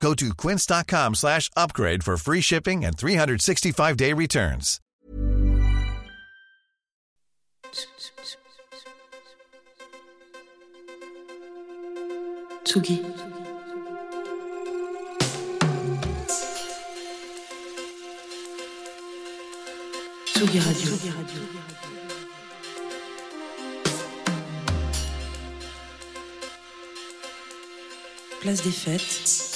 Go to quince.com slash upgrade for free shipping and 365-day returns. Tsugi. Tsugi Radio. Place des fêtes,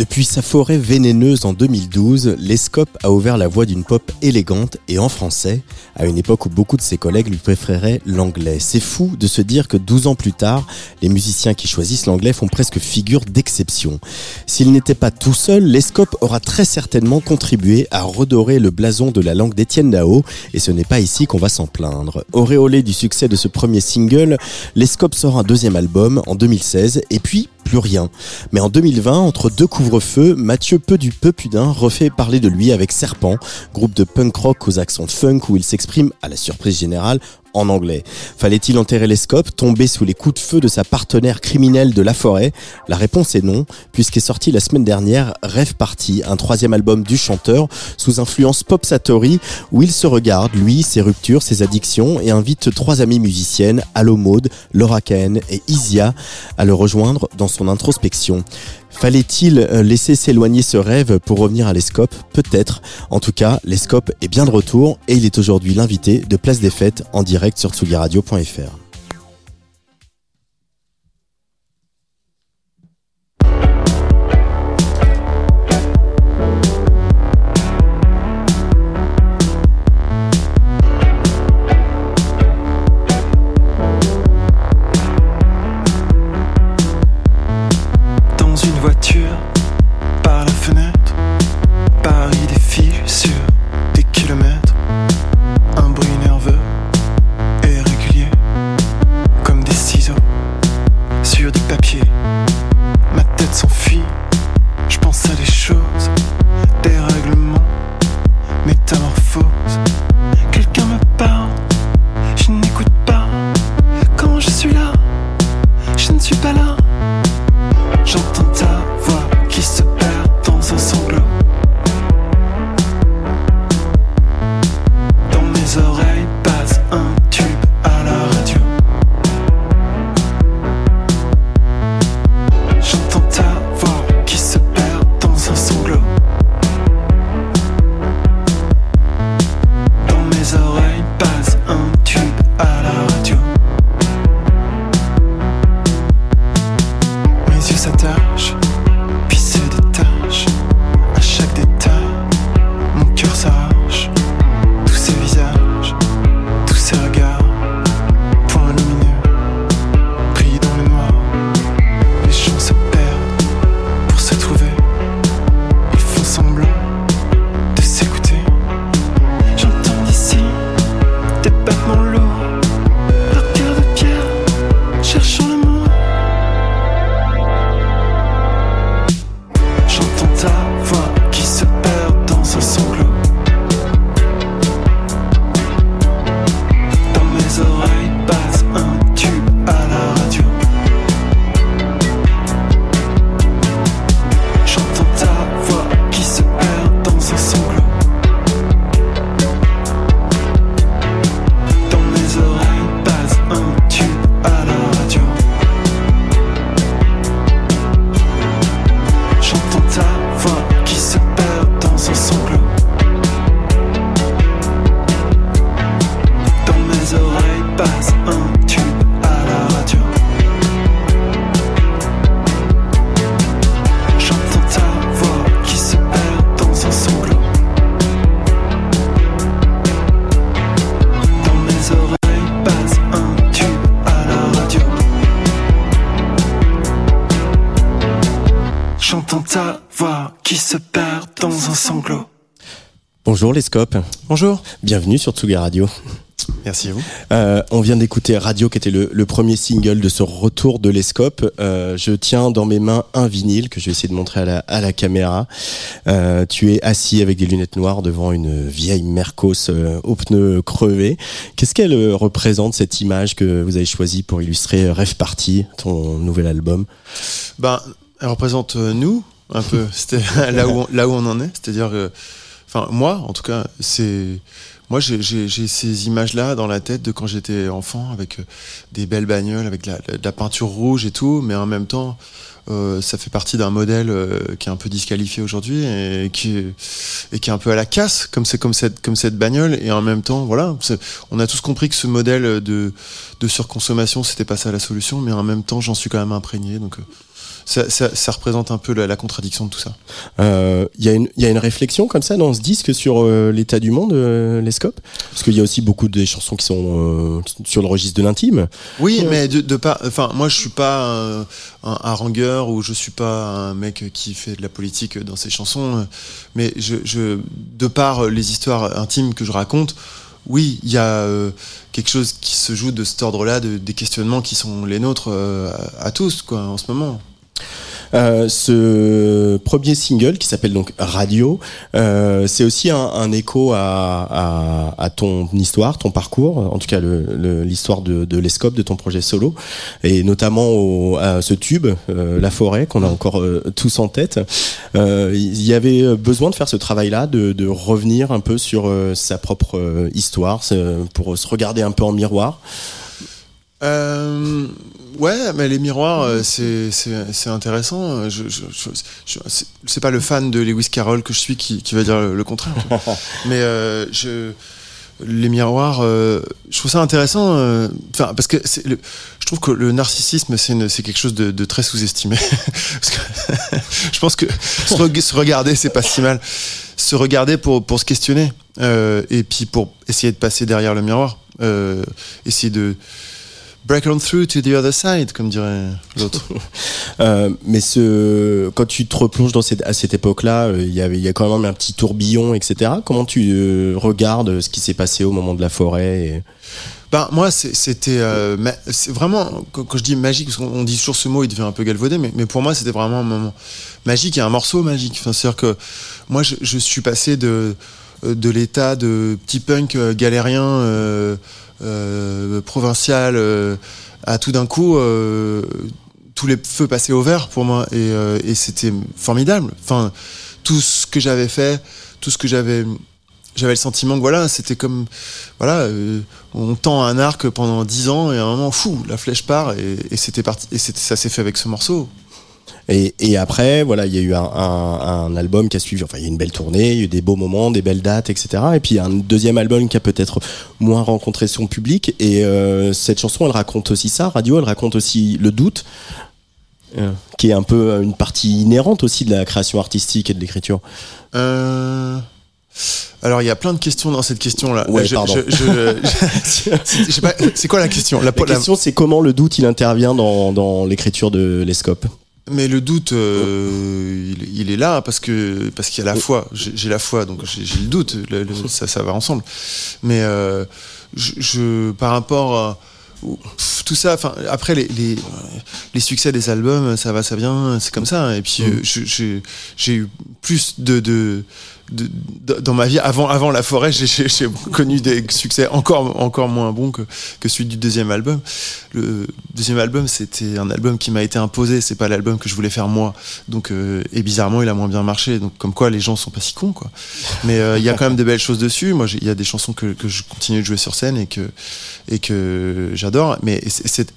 Depuis sa forêt vénéneuse en 2012, l'Escope a ouvert la voie d'une pop élégante et en français, à une époque où beaucoup de ses collègues lui préféraient l'anglais. C'est fou de se dire que 12 ans plus tard, les musiciens qui choisissent l'anglais font presque figure d'exception. S'il n'était pas tout seul, l'Escope aura très certainement contribué à redorer le blason de la langue d'Étienne Dao, et ce n'est pas ici qu'on va s'en plaindre. Auréolé du succès de ce premier single, l'Escope sort un deuxième album en 2016, et puis plus rien. Mais en 2020, entre deux couvre-feux, Mathieu Peu du Peu Pudin refait parler de lui avec Serpent, groupe de punk rock aux accents funk où il s'exprime, à la surprise générale, en anglais. Fallait-il enterrer les scopes, tomber sous les coups de feu de sa partenaire criminelle de la forêt? La réponse est non, puisqu'est sorti la semaine dernière Rêve Party, un troisième album du chanteur sous influence pop satori où il se regarde, lui, ses ruptures, ses addictions et invite trois amies musiciennes, Allo Maud, Laura Cahen et Isia, à le rejoindre dans son introspection. Fallait-il euh, laisser s'éloigner ce rêve pour revenir à l'Escope? Peut-être. En tout cas, l'Escope est bien de retour et il est aujourd'hui l'invité de Place des Fêtes en direct sur tsugiradio.fr. Bonjour les scopes. Bonjour. Bienvenue sur Tsuga Radio. Merci à vous. Euh, on vient d'écouter Radio, qui était le, le, premier single de ce retour de l'Escope. Euh, je tiens dans mes mains un vinyle que je vais essayer de montrer à la, à la caméra. Euh, tu es assis avec des lunettes noires devant une vieille Mercos euh, aux pneus crevés. Qu'est-ce qu'elle représente cette image que vous avez choisie pour illustrer Rêve Party, ton nouvel album? Ben, elle représente nous un peu. C'était là où on, là où on en est, c'est-à-dire, enfin moi en tout cas, c'est moi, j'ai ces images-là dans la tête de quand j'étais enfant, avec euh, des belles bagnoles, avec de la, peinture rouge et tout, mais en même temps, euh, ça fait partie d'un modèle euh, qui est un peu disqualifié aujourd'hui et et qui est un peu à la casse, comme c'est comme cette comme cette bagnole. Et en même temps, voilà, on a tous compris que ce modèle de de surconsommation, c'était pas ça la solution, mais en même temps, j'en suis quand même imprégné. Donc euh, ça, ça, ça, représente un peu la, la, contradiction de tout ça. Il euh, y, y, a une réflexion comme ça dans ce disque sur euh, l'état du monde, euh, les scopes Parce qu'il y a aussi beaucoup de chansons qui sont sur le registre de l'intime. Oui, mais de, de pas. Enfin, moi, je suis pas un, un harangueur ou je suis pas un mec qui fait de la politique dans ses chansons. Mais je, je de par les histoires intimes que je raconte, oui, il y a euh, quelque chose qui se joue de cet ordre-là, de, des questionnements qui sont les nôtres euh, à, à, tous, quoi, en ce moment. Euh, ce premier single qui s'appelle donc Radio, euh, c'est aussi un, un écho à, à, à, ton histoire, ton parcours, en tout cas l'histoire de, de l'Escope, de ton projet solo, et notamment au, à ce tube, euh, La Forêt, qu'on a encore euh, tous en tête. Euh, il y avait besoin de faire ce travail-là, de, de, revenir un peu sur sa propre histoire, pour se regarder un peu en miroir. Euh, ouais, mais les miroirs, euh, c'est intéressant. Je, je, c'est pas le fan de Lewis Carroll que je suis qui, qui va dire le, le contraire. mais euh, je, les miroirs, euh, je trouve ça intéressant. Euh, enfin, parce que le, je trouve que le narcissisme, c'est quelque chose de, de très sous-estimé. je pense que se, re, se regarder, c'est pas si mal. Se regarder pour, pour se questionner. Euh, et puis pour essayer de passer derrière le miroir. essayer de break on through to the other side, comme dirait l'autre. euh, mais ce, quand tu te replonges dans cette, à cette époque-là, il euh, y, y a quand même un petit tourbillon, etc. Comment tu euh, regardes ce qui s'est passé au moment de la forêt et... Ben, moi, c'était euh, vraiment, quand, quand, je dis magique, parce qu'on dit toujours ce mot, il devient un peu galvaudé, mais, mais pour moi, c'était vraiment un moment magique et un morceau magique. Enfin, C'est-à-dire que moi, je, je, suis passé de, de l'état de petit punk galérien. Euh, euh, provincial euh, à tout d'un coup euh, tous les feux passaient au vert pour moi et, c'était formidable. Enfin, tout ce que j'avais fait, tout ce que j'avais j'avais le sentiment que voilà, c'était comme voilà, on tend un arc pendant dix ans et à un moment fou, la flèche part et, et c'était parti et ça s'est fait avec ce morceau. Et, et, après, voilà, il y a eu un, un, un, album qui a suivi. Enfin, il y a eu une belle tournée, il y a eu des beaux moments, des belles dates, etc. Et puis un deuxième album qui a peut-être moins rencontré son public. Et euh, cette chanson, elle raconte aussi ça. Radio, elle raconte aussi le doute, euh, qui est un peu une partie inhérente aussi de la création artistique et de l'écriture. Euh... Alors il y a plein de questions dans cette question-là. Ouais, je, pardon. Je, je, c'est quoi la question? La, la question, c'est comment le doute il intervient dans, dans l'écriture de l'Escope? Mais le doute, euh, il, il, est là parce que parce qu'il y a la foi. J'ai la foi, donc j'ai le doute. Le, le, ça, ça va ensemble. Mais euh, je, je, par rapport à tout ça, enfin après les, les, les, succès des albums, ça va, ça vient, c'est comme ça. Et puis mmh. j'ai eu plus de, de dans ma vie avant avant la forêt j'ai connu des succès encore encore moins bons que, celui du deuxième album. Le deuxième album c'était un album qui m'a été imposé. C'est pas l'album que je voulais faire moi. Donc euh, et bizarrement il a moins bien marché. Donc comme quoi les gens sont pas si cons quoi. Mais il euh, y a quand même de belles choses dessus. Moi il y a des chansons que, je continue de jouer sur scène et que et que j'adore. Mais c'est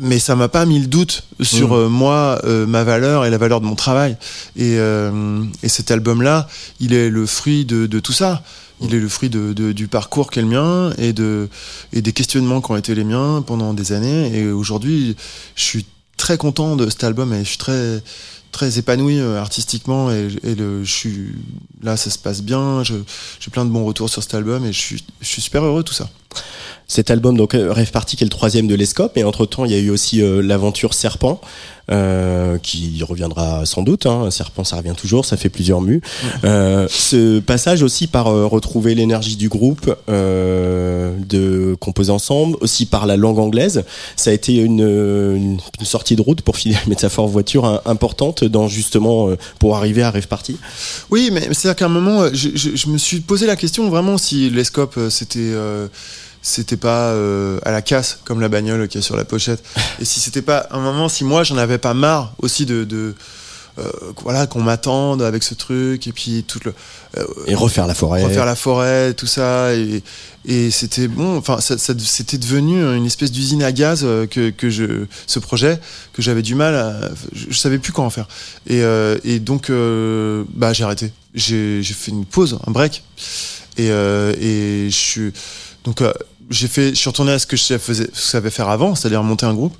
mais ça m'a pas mis le doute sur mmh. euh, moi, euh, ma valeur et la valeur de mon travail. Et, euh, et cet album-là, il est le fruit de, de tout ça. Il est le fruit de, de, du parcours qui est le mien et, de, et des questionnements qui ont été les miens pendant des années. Et aujourd'hui, je suis très content de cet album et je suis très très épanoui artistiquement et, et le, je suis là ça se passe bien j'ai plein de bons retours sur cet album et je suis, je suis super heureux de tout ça Cet album, donc euh, Rêve Party, qui est le troisième de l'Escope, et entre-temps, il y a eu aussi euh, l'aventure Serpent, euh, qui reviendra sans doute. Hein. Serpent, ça revient toujours, ça fait plusieurs mus. Euh, ce passage aussi par euh, retrouver l'énergie du groupe, euh, de composer ensemble, aussi par la langue anglaise, ça a été une, une, sortie de route, pour finir une métaphore voiture, hein, importante dans justement, pour arriver à Rêve Party. Oui, mais c'est-à-dire qu'à un moment, je, je- je me suis posé la question vraiment si l'escope c'était c'était pas euh, à la casse comme la bagnole qui est sur la pochette. Et si c'était pas un moment si moi j'en avais pas marre aussi de, de euh, voilà qu'on m'attende avec ce truc et puis tout le Et refaire la forêt. refaire la forêt tout ça. Et, et c'était bon enfin ça, ça- c'était devenu une espèce d'usine à gaz euh, que, que je ce projet que j'avais du mal à je, je savais plus quoi en faire. Et, euh, et donc euh, bah j'ai arrêté. J'ai j'ai fait une pause un break. Et, euh, et je suis donc euh, j'ai fait je suis retourné à ce que je savais, ce que savais faire avant c'est-à-dire monter un groupe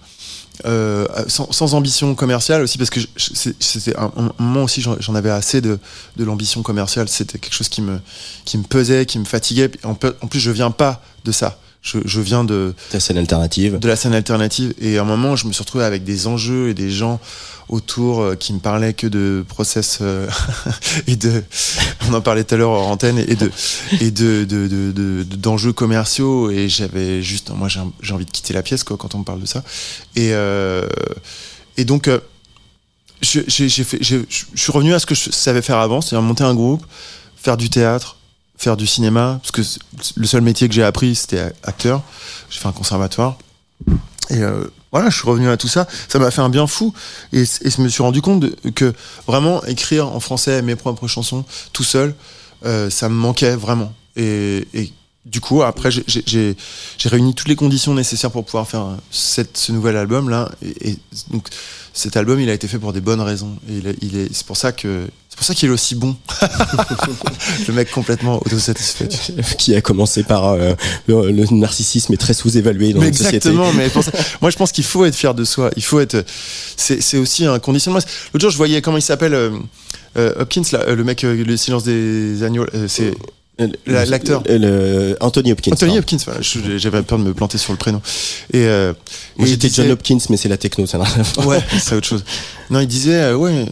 euh, sans, ambition commerciale aussi parce que c'était un, aussi j'en avais assez de, l'ambition commerciale c'était quelque chose qui me qui pesait qui me fatiguait en, en plus je viens pas de ça je, je viens de Ta scène alternative. de la scène alternative. Et à un moment je me suis retrouvé avec des enjeux et des gens autour euh, qui me parlaient que de process euh, et de on en parlait tout à l'heure hors antenne et de et de de- de- de- de- d'enjeux commerciaux. Et j'avais juste moi j'ai envie de quitter la pièce quoi quand on me parle de ça. Et euh, et donc euh, je- j'ai j'ai fait j'ai- je je suis revenu à ce que je savais faire avant c'est-à-dire monter un groupe faire du théâtre faire du cinéma parce que le seul métier que j'ai appris c'était acteur j'ai fait un conservatoire et euh, voilà, je suis revenu à tout ça. Ça m'a fait un bien fou. Et, et je me suis rendu compte que vraiment écrire en français mes propres chansons tout seul, euh, ça me manquait vraiment. Et, du coup, après, j'ai- réuni toutes les conditions nécessaires pour pouvoir faire ce nouvel album là. Et, et donc, cet album, il a été fait pour des bonnes raisons. Et c'est pour ça que pour ça qu'il est aussi bon. le mec complètement autosatisfait. qui a commencé par euh, le, le narcissisme est très sous-évalué dans Mais notre société. exactement, mais pour ça- moi je pense qu'il faut être fier de soi. Il faut être. C'est c'est aussi un conditionnement. L'autre jour, je voyais comment il s'appelle euh, euh, Hopkins, là, euh, le mec, euh, le silence des agneaux. euh, c'est La- l'acteur. Anthony Hopkins. Anthony. Hopkins. Voilà, j'avais peur de me planter sur le prénom. Et euh, Moi j'étais disait- John Hopkins, mais c'est la techno, ça n'a rien à voir. Ouais, c'est autre chose. Non, il disait, euh, ouais.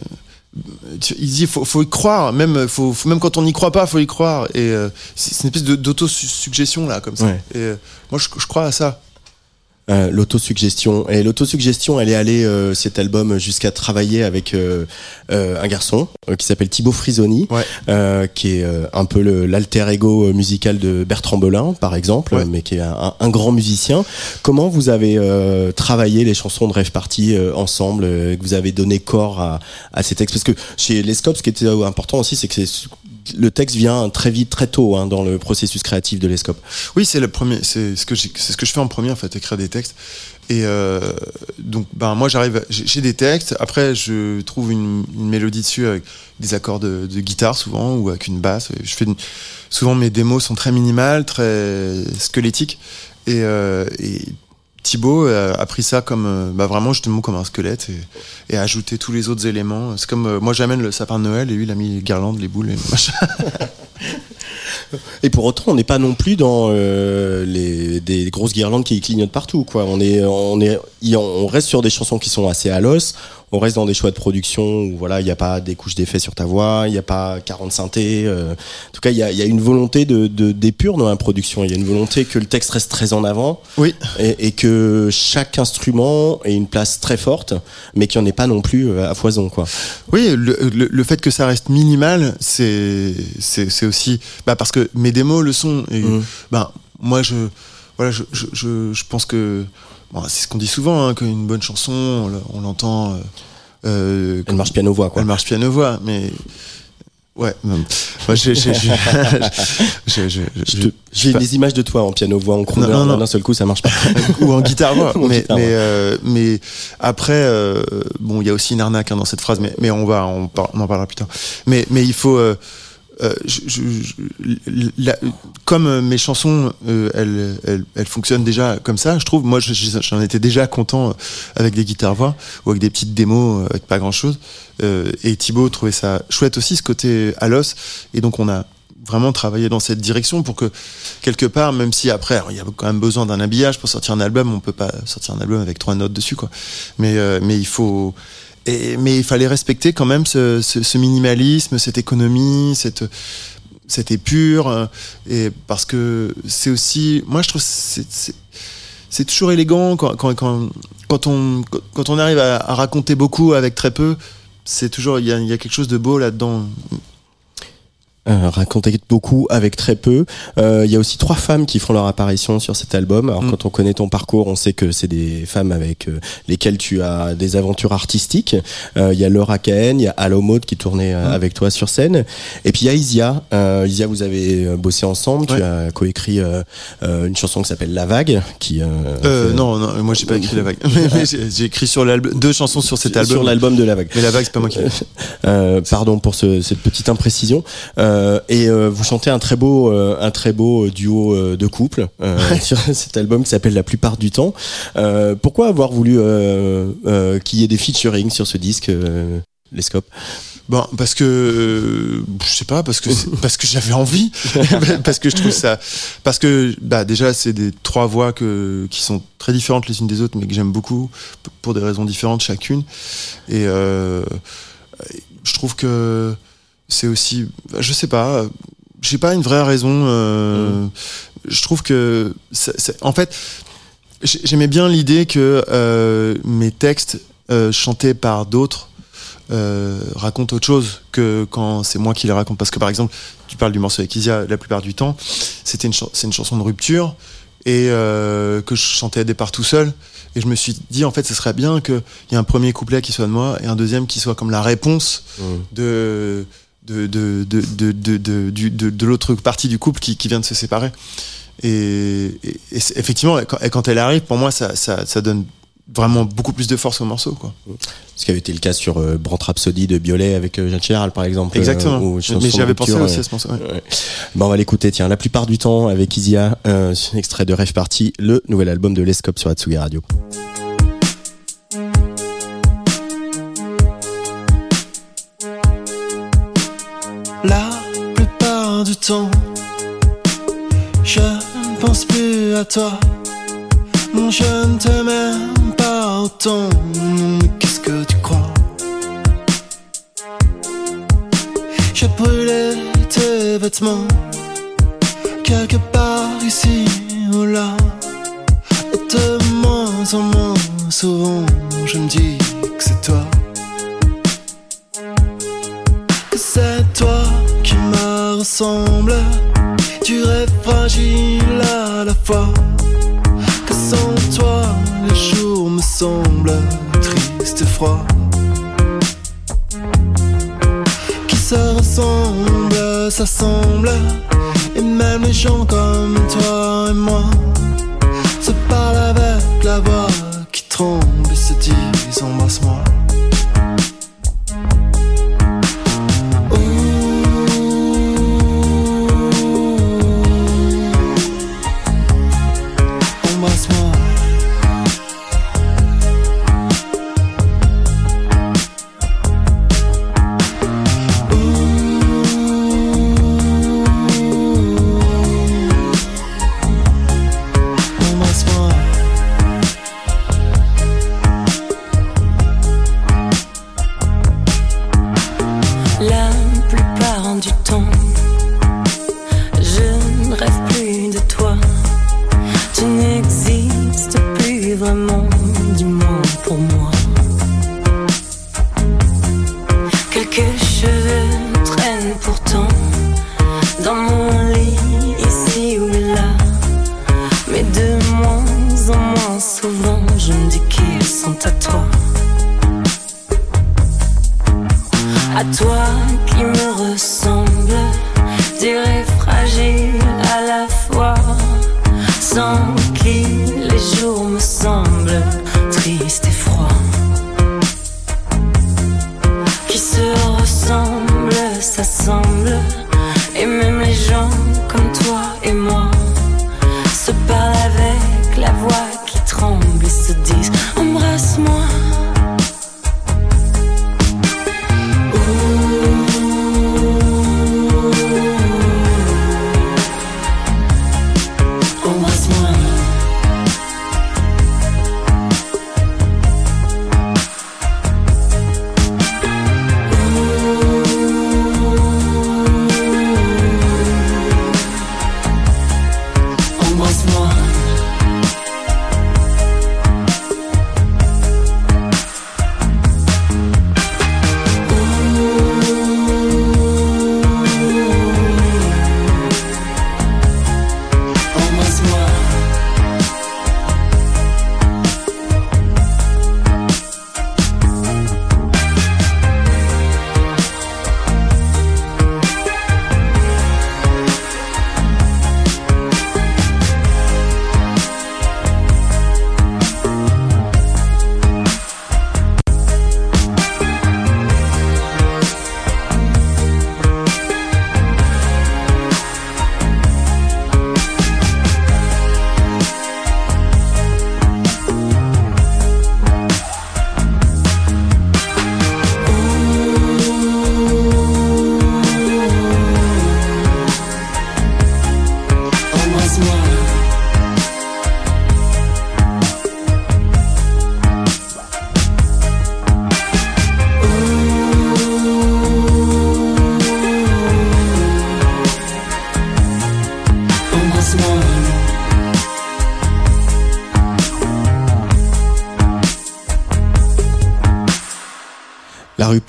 Il dit, faut, faut y croire, même, faut, faut- même quand on n'y croit pas, faut y croire. Et euh, c'est une espèce de- d'autosuggestion là, comme ça. Ouais. Et euh, moi, je, je crois à ça. Euh, l'autosuggestion. Et l'autosuggestion, elle est allée, euh, cet album, jusqu'à travailler avec euh, euh, un garçon euh, qui s'appelle Thibaut Frisoni, Ouais. euh, qui est euh, un peu l'alter ego musical de Bertrand Belin, par exemple, Ouais. mais qui est un, un grand musicien. Comment vous avez euh, travaillé les chansons de Rêve Party euh, ensemble, euh, que vous avez donné corps à, à ces textes? Parce que chez Les Scopes, ce qui était important aussi, c'est que c'est- le texte vient très vite, très tôt, hein, dans le processus créatif de l'Escope. Oui, c'est le premier, c'est ce que c'est ce que je fais en premier en fait, écrire des textes. Et euh, donc, ben moi, j'arrive, j'ai des textes. Après, je trouve une, mélodie dessus avec des accords de, guitare souvent ou avec une basse. Je fais souvent mes démos sont très minimales, très squelettiques. Et, euh, et Thibaut a pris ça comme euh, bah vraiment justement comme un squelette et, a ajouté tous les autres éléments. C'est comme euh, moi j'amène le sapin de Noël et lui il a mis les guirlandes, les boules et machin. Et pour autant, on n'est pas non plus dans euh, des grosses guirlandes qui clignotent partout. Quoi. On, on reste sur des chansons qui sont assez à l'os. On reste dans des choix de production où voilà, il n'y a pas des couches d'effets sur ta voix, il n'y a pas 40 synthés. euh. En tout cas, il y a, il y a une volonté de, d'épure dans la production. Il y a une volonté que le texte reste très en avant Oui. et, et que chaque instrument ait une place très forte, mais qu'il n'y en ait pas non plus euh, à foison. Quoi. Oui, le, le, le fait que ça reste minimal, c'est c'est c'est aussi bah parce que mes démos le sont. Et Mhm. ben moi je voilà je je, je, je pense que bon, c'est ce qu'on dit souvent hein, qu'une bonne chanson on, l'entend. euh, euh, Elle marche piano voix. Quoi. elle marche piano voix, mais ouais. Moi j'ai des images de toi en piano voix, en crooner, d'un seul coup ça marche pas. ou en guitare voix. Ou en mais, guitare mais, euh, mais après, euh, bon, il y a aussi une arnaque hein, dans cette phrase, mais, mais on va, on, par- on en parlera plus tard. Mais, mais il faut, euh, euh, je- je- la- comme euh, mes chansons, euh, elles, elles, elles fonctionnent déjà comme ça, je trouve. Moi, je- je- j'en étais déjà content euh, avec des guitares voix ou avec des petites démos euh, avec pas grand chose. et Thibaut trouvait ça chouette aussi, ce côté à l'os. Et donc, on a vraiment travailler dans cette direction pour que quelque part, même si après, il y a quand même besoin d'un habillage pour sortir un album, on peut pas sortir un album avec trois notes dessus, quoi. Mais, euh, mais il faut, mais il fallait respecter quand même ce, minimalisme, cette économie, cette, cette épure, euh, et parce que c'est aussi, moi je trouve, c'est, toujours élégant quand, quand, quand, quand on, quand on arrive à, raconter beaucoup avec très peu. C'est toujours, il y y a quelque chose de beau là-dedans. Euh, raconter beaucoup avec très peu. Euh, Il y a aussi trois femmes qui font leur apparition sur cet album. Alors Mm. quand on connaît ton parcours, on sait que c'est des femmes avec euh, lesquelles tu as des aventures artistiques. Euh, Il y a Laura Cahen, il y a Allo Maud qui tournait Mm. avec toi sur scène. Et puis il y a Isia. Euh, Isia, vous avez bossé ensemble. Tu as coécrit une chanson qui s'appelle La Vague. Qui, euh, Euh, fait- non, non, moi j'ai pas écrit la vague. Mais- j'ai écrit sur l'album deux chansons sur cet album. Sur l'album de La Vague. Mais la vague, c'est pas moi qui l'ai. Euh, pardon pour ce- cette petite imprécision. Euh, et euh, vous chantez un très beau, euh, un très beau duo euh, de couple euh, sur cet album qui s'appelle La plupart du temps. Euh, pourquoi avoir voulu euh, euh, qu'il y ait des featuring sur ce disque, euh, les scopes Bon, parce que euh, je sais pas, parce que parce que j'avais envie, parce que je trouve ça, parce que bah déjà c'est des trois voix que qui sont très différentes les unes des autres, mais que j'aime beaucoup pour des raisons différentes chacune, et euh, je trouve que c'est aussi, je sais pas, j'ai pas une vraie raison. euh, Je trouve que, en fait, j'ai- j'aimais bien l'idée que euh, mes textes euh, chantés par d'autres euh, racontent autre chose que quand c'est moi qui les raconte. Parce que par exemple, tu parles du morceau avec Isia, la plupart du temps, c'était une, c'est une chanson de rupture et euh, que je chantais à départ tout seul. Et je me suis dit, en fait, ce serait bien qu'il y ait un premier couplet qui soit de moi et un deuxième qui soit comme la réponse de, de, de, de, de, de, de, du- de- de l'autre partie du couple qui, qui vient de se séparer. Et, et- et c'est- effectivement, quand, et quand elle arrive, pour moi, ça, ça, ça donne vraiment beaucoup plus de force au morceau. Quoi. Ce qui avait été le cas sur euh, Brand Rhapsody de Biolay avec euh, Jeanne Chéral, par exemple. Exactement. euh, chanson Mais j'y avais de rupture, pensé aussi à ce morceau. ouais. Ouais. Bon, on va l'écouter, tiens, la plupart du temps avec Isia, euh, extrait de Rêve Party, le nouvel album de Lescope sur Atsugi Radio. Je ne pense plus à toi. Je ne te m'aime pas autant. Qu'est-ce que tu crois? J'ai brûlé tes vêtements quelque part ici ou là. Et de moins en moins souvent, je me dis ressemble. Tu rêves fragile à la fois. Que sans toi, les jours me semblent tristes et froids. Qui se ressemblent, s'assemblent. Et même les gens comme toi et moi se parlent avec la voix qui tremble et se disent. Embrasse-moi.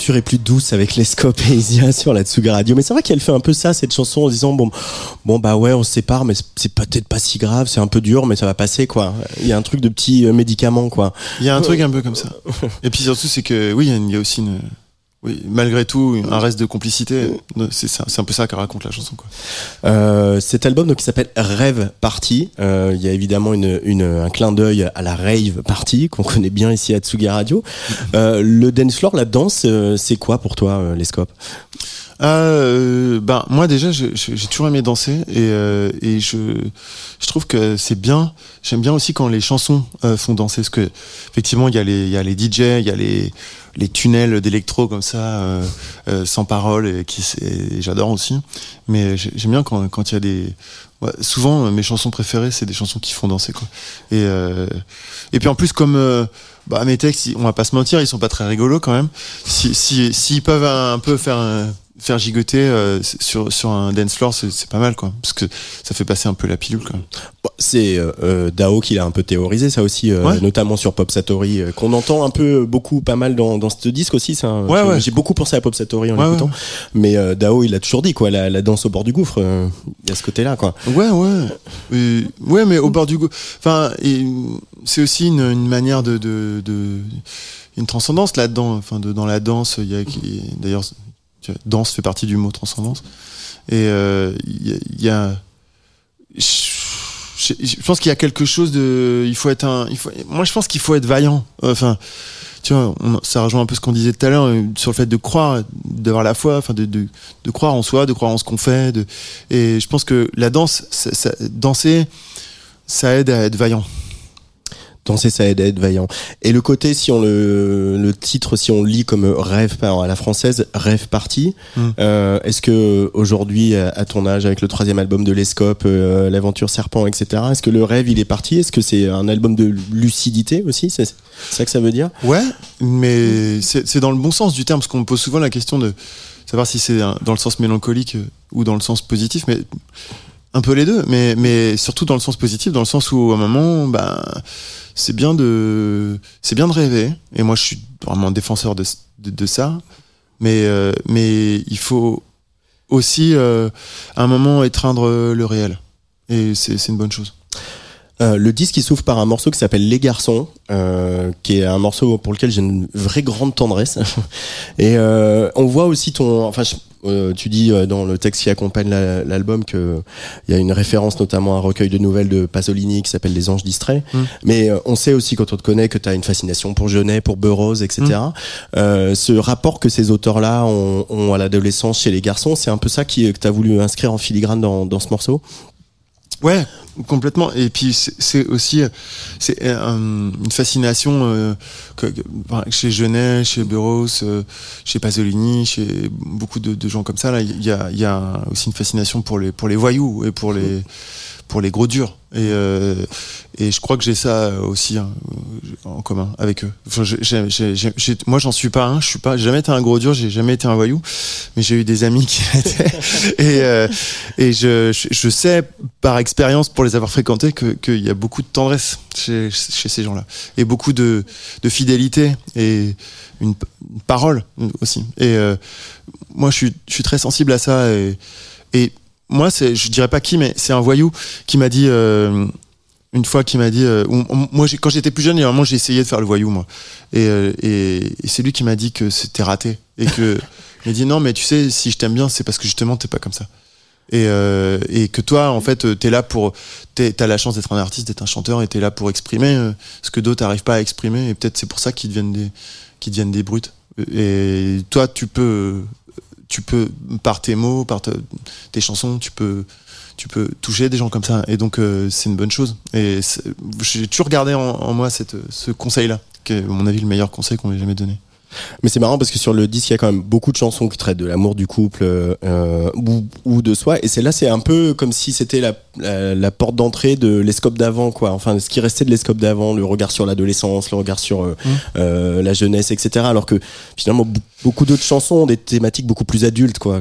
L'aventure est plus douce avec les scopes et Isia sur la Tsuga Radio. Mais c'est vrai qu'elle fait un peu ça, cette chanson, en disant bon, bon bah ouais, on se sépare, mais c'est peut-être pas si grave, c'est un peu dur, mais ça va passer quoi. Il y a un truc de petit euh, médicament quoi. Il y a un truc un peu comme ça. Et puis surtout, c'est que oui, il y a aussi une. Oui, malgré tout, un reste de complicité. C'est un peu ça que raconte la chanson. Quoi. Euh, cet album donc qui s'appelle Rêve Party. Euh, Il y a évidemment une, une- un clin d'œil à la rave party qu'on connaît bien ici à Tsuga Radio. Euh, le dance floor, la danse, c'est quoi pour toi les scopes Euh, ben moi déjà j'ai toujours aimé danser et, euh, et je, je trouve que c'est bien j'aime bien aussi quand les chansons euh, font danser parce que effectivement il y a les il y a les DJ il y a les les tunnels d'électro comme ça euh, euh, sans parole et qui j'adore aussi mais j'ai- j'aime bien quand quand il y a des ouais, souvent euh, mes chansons préférées c'est des chansons qui font danser quoi et euh, et puis en plus comme euh, bah, mes textes, on va pas se mentir, ils sont pas très rigolos quand même. Si, si, s'ils peuvent un, un peu faire, euh, faire gigoter euh, sur, sur un dance floor, c'est, pas mal quoi. Parce que ça fait passer un peu la pilule quand même. Bon, C'est euh, euh, Dao qui l'a un peu théorisé ça aussi, euh, Ouais. notamment sur Pop Satori, qu'on entend un peu beaucoup, pas mal dans, dans ce disque aussi. Ça, Ouais, j'ai, ouais. j'ai beaucoup pensé à Pop Satori en l'écoutant, ouais. mais Dao il a toujours dit quoi, la, la danse au bord du gouffre, il y a ce côté-là quoi. Ouais, ouais. Ouais, mais au bord du goût. Enfin, c'est aussi une, une manière de, de, de- une transcendance là-dedans. Enfin, de, dans la danse, il y a, d'ailleurs, danse fait partie du mot transcendance. Et euh, il il y a- je, pense qu'il y a quelque chose de, il faut être un, il faut, moi je pense qu'il faut être vaillant. Enfin, tu vois, on- ça rejoint un peu ce qu'on disait tout à l'heure euh, sur le fait de croire, d'avoir la foi, enfin de, de, croire en soi, de croire en ce qu'on fait. Et je pense que la danse, ça- danser, ça aide à être vaillant. Danser, ça aide à être vaillant. Et le côté, si on le, le titre, si on le lit comme rêve par- à la française, rêve parti. Mm. euh, Est-ce que aujourd'hui, à ton âge, avec le troisième album de l'Escope, euh, l'aventure serpent, etc., est-ce que le rêve il est parti? Est-ce que c'est un album de lucidité aussi? C'est ça que ça veut dire? Ouais, mais c'est dans le bon sens du terme, parce qu'on me pose souvent la question de savoir si c'est dans le sens mélancolique euh, ou dans le sens positif, mais un peu les deux, mais, mais surtout dans le sens positif, dans le sens où à un moment, bah, c'est bien de, c'est bien de rêver. Et moi, je suis vraiment défenseur de, de, de ça. Mais, euh, mais il faut aussi, euh, à un moment, étreindre le réel. Et c'est une bonne chose. Euh, le disque il s'ouvre par un morceau qui s'appelle Les Garçons, euh, qui est un morceau pour lequel j'ai une vraie grande tendresse. Et euh, on voit aussi ton, enfin, je- euh, tu dis euh, dans le texte qui accompagne la- l'album que il y a une référence notamment à un recueil de nouvelles de Pasolini qui s'appelle Les Anges distraits. Mm. Mais euh, on sait aussi quand on te connaît que tu as une fascination pour Genet, pour Burroughs, etc. Euh, ce rapport que ces auteurs-là ont, ont à l'adolescence chez les garçons, c'est un peu ça qui, que tu as voulu inscrire en filigrane dans, dans ce morceau? Ouais, complètement. Et puis c'est aussi euh, c'est euh, une fascination euh, que, chez Genet, chez Burroughs, chez Pasolini, chez beaucoup de, gens comme ça. Là, il y a, y a aussi une fascination pour les pour les voyous et pour les pour les gros durs. Et euh, et je crois que j'ai ça aussi hein, en commun avec eux. Enfin, j'ai- j'ai- moi, j'en suis pas un. Je suis pas. Jamais été un gros dur. J'ai jamais été un voyou. Mais j'ai eu des amis qui étaient. et euh, et je, je, sais par expérience, pour les avoir fréquentés, que- qu'il y a beaucoup de tendresse chez, chez ces gens-là. Et beaucoup de, de fidélité et une, parole aussi. Et euh, moi, je suis, je suis très sensible à ça. Et moi, c'est, je dirais pas qui, mais c'est un voyou qui m'a dit. euh, une fois qui m'a dit euh, moi j'ai- quand j'étais plus jeune moment j'ai essayé de faire le voyou moi. Et, euh, et, c'est lui qui m'a dit que c'était raté. Et que il m'a dit non mais tu sais si je t'aime bien c'est parce que justement t'es pas comme ça. Et, euh, que toi en fait t'es là pour t'es- t'as la chance d'être un artiste d'être un chanteur et t'es là pour exprimer ce que d'autres n'arrivent pas à exprimer et peut-être c'est pour ça qu'ils deviennent des qu'ils deviennent des brutes. Et toi tu peux tu peux par tes mots par te- tes chansons tu peux tu peux toucher des gens comme ça. Et donc euh, c'est une bonne chose. Et j'ai toujours gardé en, moi cette, ce conseil là qui est à mon avis le meilleur conseil qu'on m'ait jamais donné Mais c'est marrant parce que sur le disque, il y a quand même beaucoup de chansons qui traitent de l'amour du couple euh, ou, ou de soi. Et celle-là, c'est un peu comme si c'était la, la, la porte d'entrée de l'escope d'avant, quoi. Enfin, ce qui restait de l'escope d'avant, le regard sur l'adolescence, le regard sur euh, Mmh. euh, la jeunesse, etc. Alors que finalement, beaucoup d'autres chansons ont des thématiques beaucoup plus adultes, quoi.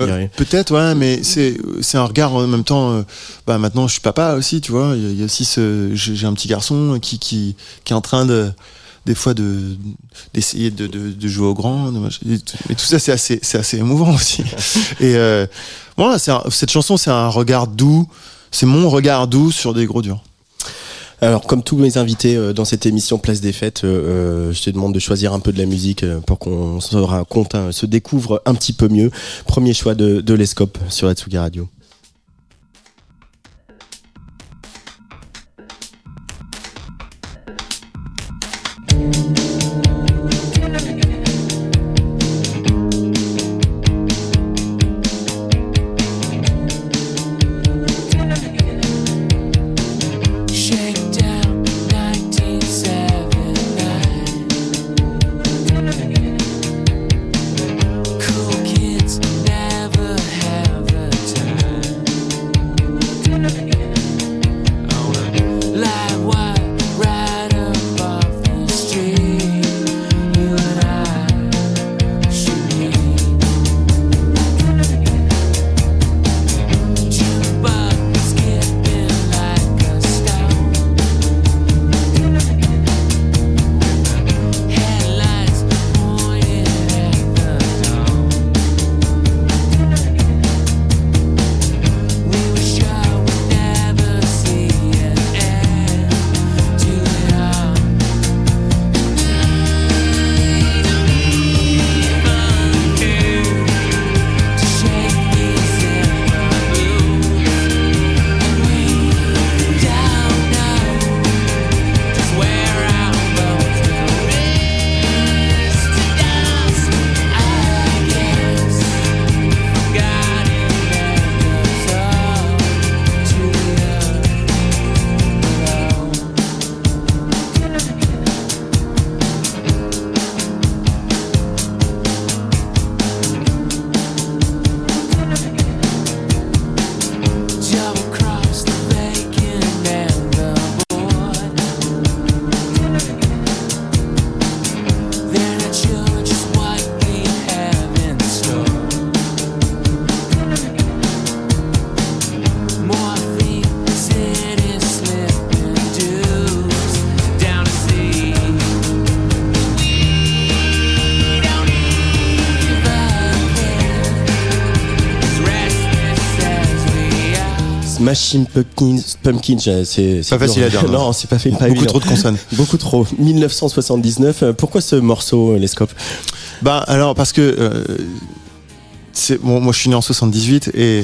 Euh. Peut-être, ouais, mais c'est un regard en même temps. euh, bah maintenant, je suis papa aussi, tu vois. Il y a- aussi ce, j'ai j'ai un petit garçon qui qui qui est en train de des fois de d'essayer de, de, de jouer au grand. et tout- ça, c'est assez, c'est assez émouvant aussi. Et euh, voilà, c'est un- cette chanson, c'est un regard doux. C'est mon regard doux sur des gros durs. Alors, comme tous mes invités euh, dans cette émission Place des Fêtes, euh, euh, je te demande de choisir un peu de la musique euh, pour qu'on se raconte, se découvre un petit peu mieux. Premier choix de, de l'Escope sur Atsugi Radio. Smashing Pumpkins, Pumpkins c'est Pas facile à dire, non. Non, c'est pas fait. pas Beaucoup évident. trop de consonnes. Beaucoup trop. 1979. euh, Pourquoi ce morceau, euh, l'Escope Bah alors parce que euh, bon, moi je suis né en 78 et,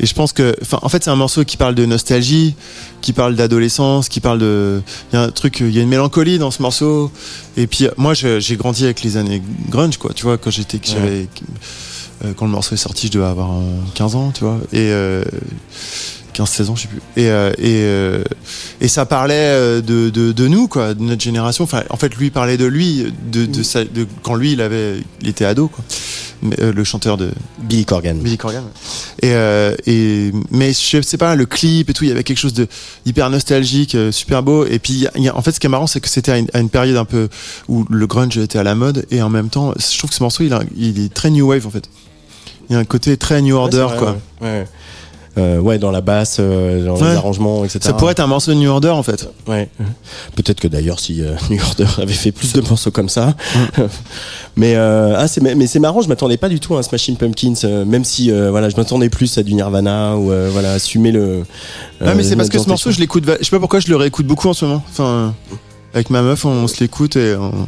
et je pense que en fait c'est un morceau qui parle de nostalgie, qui parle d'adolescence, qui parle de il y a un truc il y a une mélancolie dans ce morceau et puis moi j'ai grandi avec les années grunge quoi, tu vois quand j'étais que j'avais quand le morceau est sorti, je devais avoir euh, 15 ans, tu vois et euh, 15-16 ans, je sais plus. Et, euh, et, euh, et ça parlait euh, de, de, de nous, quoi, de notre génération. Enfin, en fait, lui parlait de lui, de, de, sa- de quand lui, il avait, il était ado, quoi. Mais, euh, le chanteur de Billy Corgan. Billy Corgan. Et, et mais je sais pas, le clip et tout, il y avait quelque chose de hyper nostalgique, super beau. Et puis, y a- en fait, ce qui est marrant, c'est que c'était à une, à une période un peu où le grunge était à la mode, et en même temps, je trouve que ce morceau, il, a- il est très new wave, en fait. Il y a un côté très new order, Ouais, c'est vrai, quoi. Ouais, ouais. Euh, ouais, dans la basse, euh, dans Ouais. les arrangements, etc. Ça pourrait être un morceau de new order, en fait. Ouais. Peut-être que d'ailleurs, si euh, New Order avait fait plus de morceaux comme ça. mais euh, ah, c'est mais c'est marrant. Je m'attendais pas du tout à un Smashing Pumpkins, même si voilà, je m'attendais plus à du Nirvana ou voilà, assumer le. Ouais, mais c'est parce que ce morceau, je l'écoute. Je sais pas pourquoi je le réécoute beaucoup en ce moment. Enfin, avec ma meuf, on se l'écoute et on-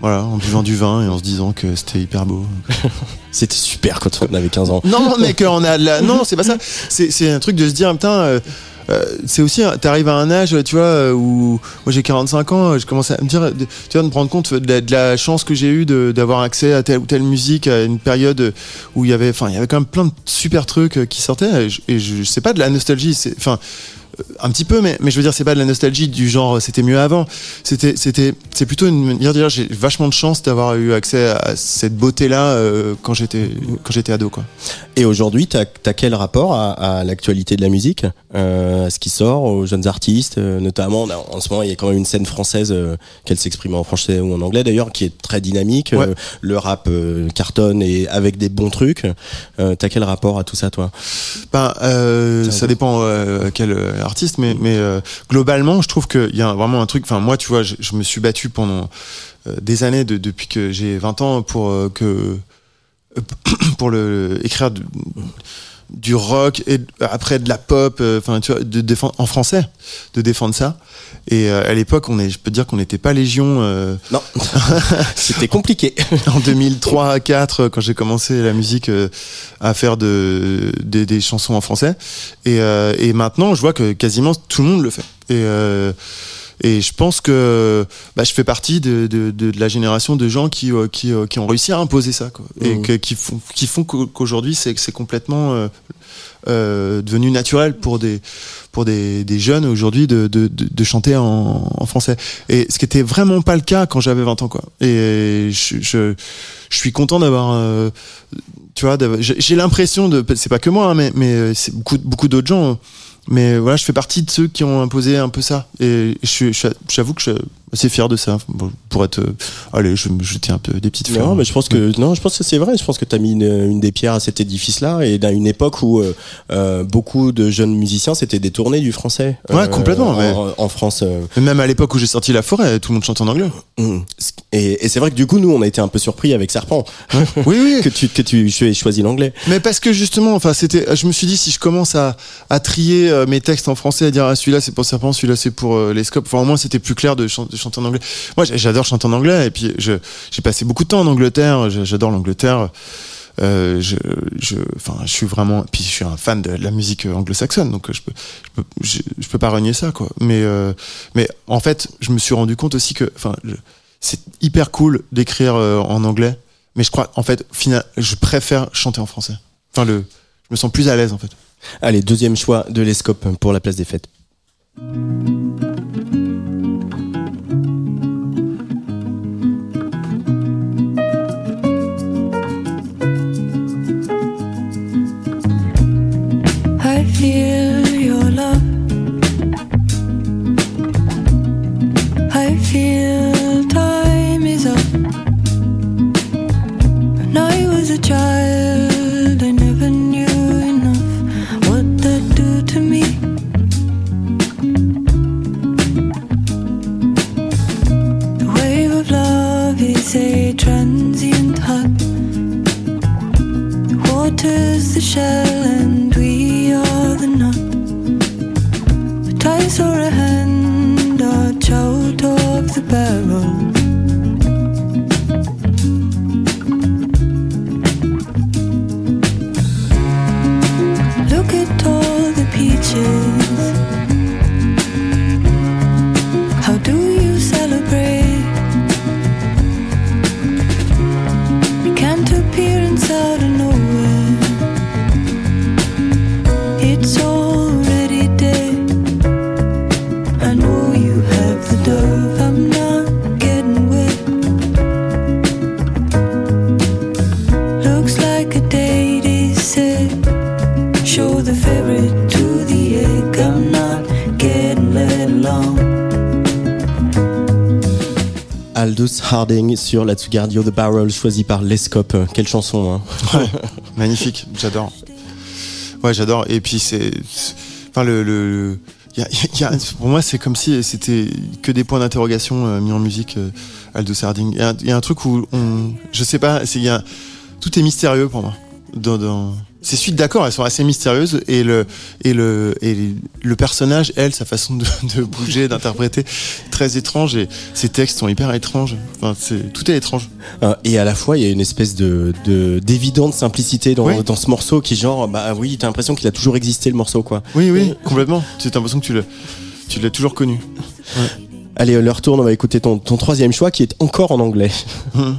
voilà, en buvant du vin et en se disant que c'était hyper beau. C'était super quand on avait 15 ans. Non, mais qu'on a de la. Non, c'est pas ça. C'est un truc de se dire, putain. euh, euh, c'est aussi, t'arrives à un âge, tu vois, euh, où moi j'ai 45 ans, je commence à me dire, de- tu vois, de me rendre compte de la, de la chance que j'ai eue de- d'avoir accès à telle ou telle musique à une période où il y avait, enfin, il y avait quand même plein de super trucs qui sortaient. Et je, et je sais pas de la nostalgie, c'est, enfin, un petit peu, mais, mais je veux dire, c'est pas de la nostalgie du genre euh, c'était mieux avant. C'était, c'était, c'est plutôt une manière de dire j'ai vachement de chance d'avoir eu accès à cette beauté-là euh, quand j'étais, quand j'étais ado, quoi. Et aujourd'hui, t'as as quel rapport à, à l'actualité de la musique, euh, à ce qui sort, aux jeunes artistes, euh, notamment on a- en ce moment il y a quand même une scène française, euh, qu'elle s'exprime en français ou en anglais d'ailleurs, qui est très dynamique. Ouais. Euh, le rap cartonne et avec des bons trucs. Euh, t'as quel rapport à tout ça, toi? Ben, euh, Ça dépend euh, quel artiste, mais, euh, globalement, je trouve qu'il y a vraiment un truc. Enfin, moi, tu vois, je, me suis battu pendant euh, des années de- depuis que j'ai 20 ans pour euh, que pour le écrire du, du rock et après de la pop, enfin tu vois, de défendre en français, de défendre ça. Et euh, à l'époque, on est, je peux te dire qu'on n'était pas légion. euh, Non, c'était compliqué. en 2003 4 quand j'ai commencé la musique euh, à faire de, des- des chansons en français et, euh, et maintenant je vois que quasiment tout le monde le fait et et je pense que bah, je fais partie de, de, de, de la génération de gens qui, qui, qui ont réussi à imposer ça quoi. et que- qui font, qui font qu'au- qu'aujourd'hui c'est c'est complètement euh, devenu naturel pour des pour des, des jeunes aujourd'hui de, de, de, chanter en, français. Et ce qui était vraiment pas le cas quand j'avais 20 ans quoi. Et je, je, suis content d'avoir euh, tu vois j'ai l'impression de c'est pas que moi hein, mais mais euh, c'est beaucoup beaucoup d'autres gens hein. mais voilà je fais partie de ceux qui ont imposé un peu ça. Et j'avoue que je assez fier de ça pour être euh, allez je vais me jeter un peu des petites fleurs Non, mais je pense que non, je pense que c'est vrai. Je pense que tu as mis une, une des pierres à cet édifice-là et à une époque où euh, euh, beaucoup de jeunes musiciens s'étaient détournés du français. Ouais, complètement, En, ouais. en France. euh, même à l'époque où j'ai sorti La Forêt tout le monde chante en anglais mm. Et, et c'est vrai que du coup, nous, on a été un peu surpris avec Serpent oui oui que tu que tu aies choisi l'anglais. Mais parce que justement, enfin, c'était, je me suis dit si je commence à, à trier mes textes en français, à dire ah, celui-là c'est pour Serpent, celui-là c'est pour les scopes. Enfin, au moins c'était plus clair de, chan- de chanter en anglais. Moi, j'adore chanter en anglais et puis j'ai passé beaucoup de temps en Angleterre. J'adore l'Angleterre. Euh, je, je, suis vraiment, puis je suis un fan de la musique anglo-saxonne, donc je peux, je peux, pas renier ça, euh, mais en fait, je me suis rendu compte aussi que, c'est hyper cool d'écrire euh, en anglais, mais je crois, en fait, final, je préfère chanter en français. Enfin, je me sens plus à l'aise, en fait. Allez, deuxième choix de l'Escope pour la place des fêtes. Aldous Harding sur la Tsugardio The Barrel, choisi par l'Escope. Quelle chanson, hein Magnifique, j'adore. Ouais, j'adore. Et puis c'est, enfin le, pour moi c'est comme si c'était que des points d'interrogation euh, mis en musique. euh, Aldous Harding. Il y, a un- il y a un truc où on, je sais pas, c'est tout est mystérieux pour moi. Dans, dans... Ces suites d'accords, elles sont assez mystérieuses et le et le et le personnage, elle, sa façon de, de bouger, d'interpréter, très étrange et ses textes sont hyper étranges. Enfin, tout est étrange. Euh, Et à la fois, il y a une espèce de de- d'évidente simplicité dans, Oui. dans ce morceau qui, genre, bah oui, t'as l'impression qu'il a toujours existé le morceau, quoi. Oui, oui, complètement. Tu as l'impression que tu l'as, tu l'as toujours connu. Allez, euh, leur tourne, on va écouter ton, ton troisième choix qui est encore en anglais. Ziggy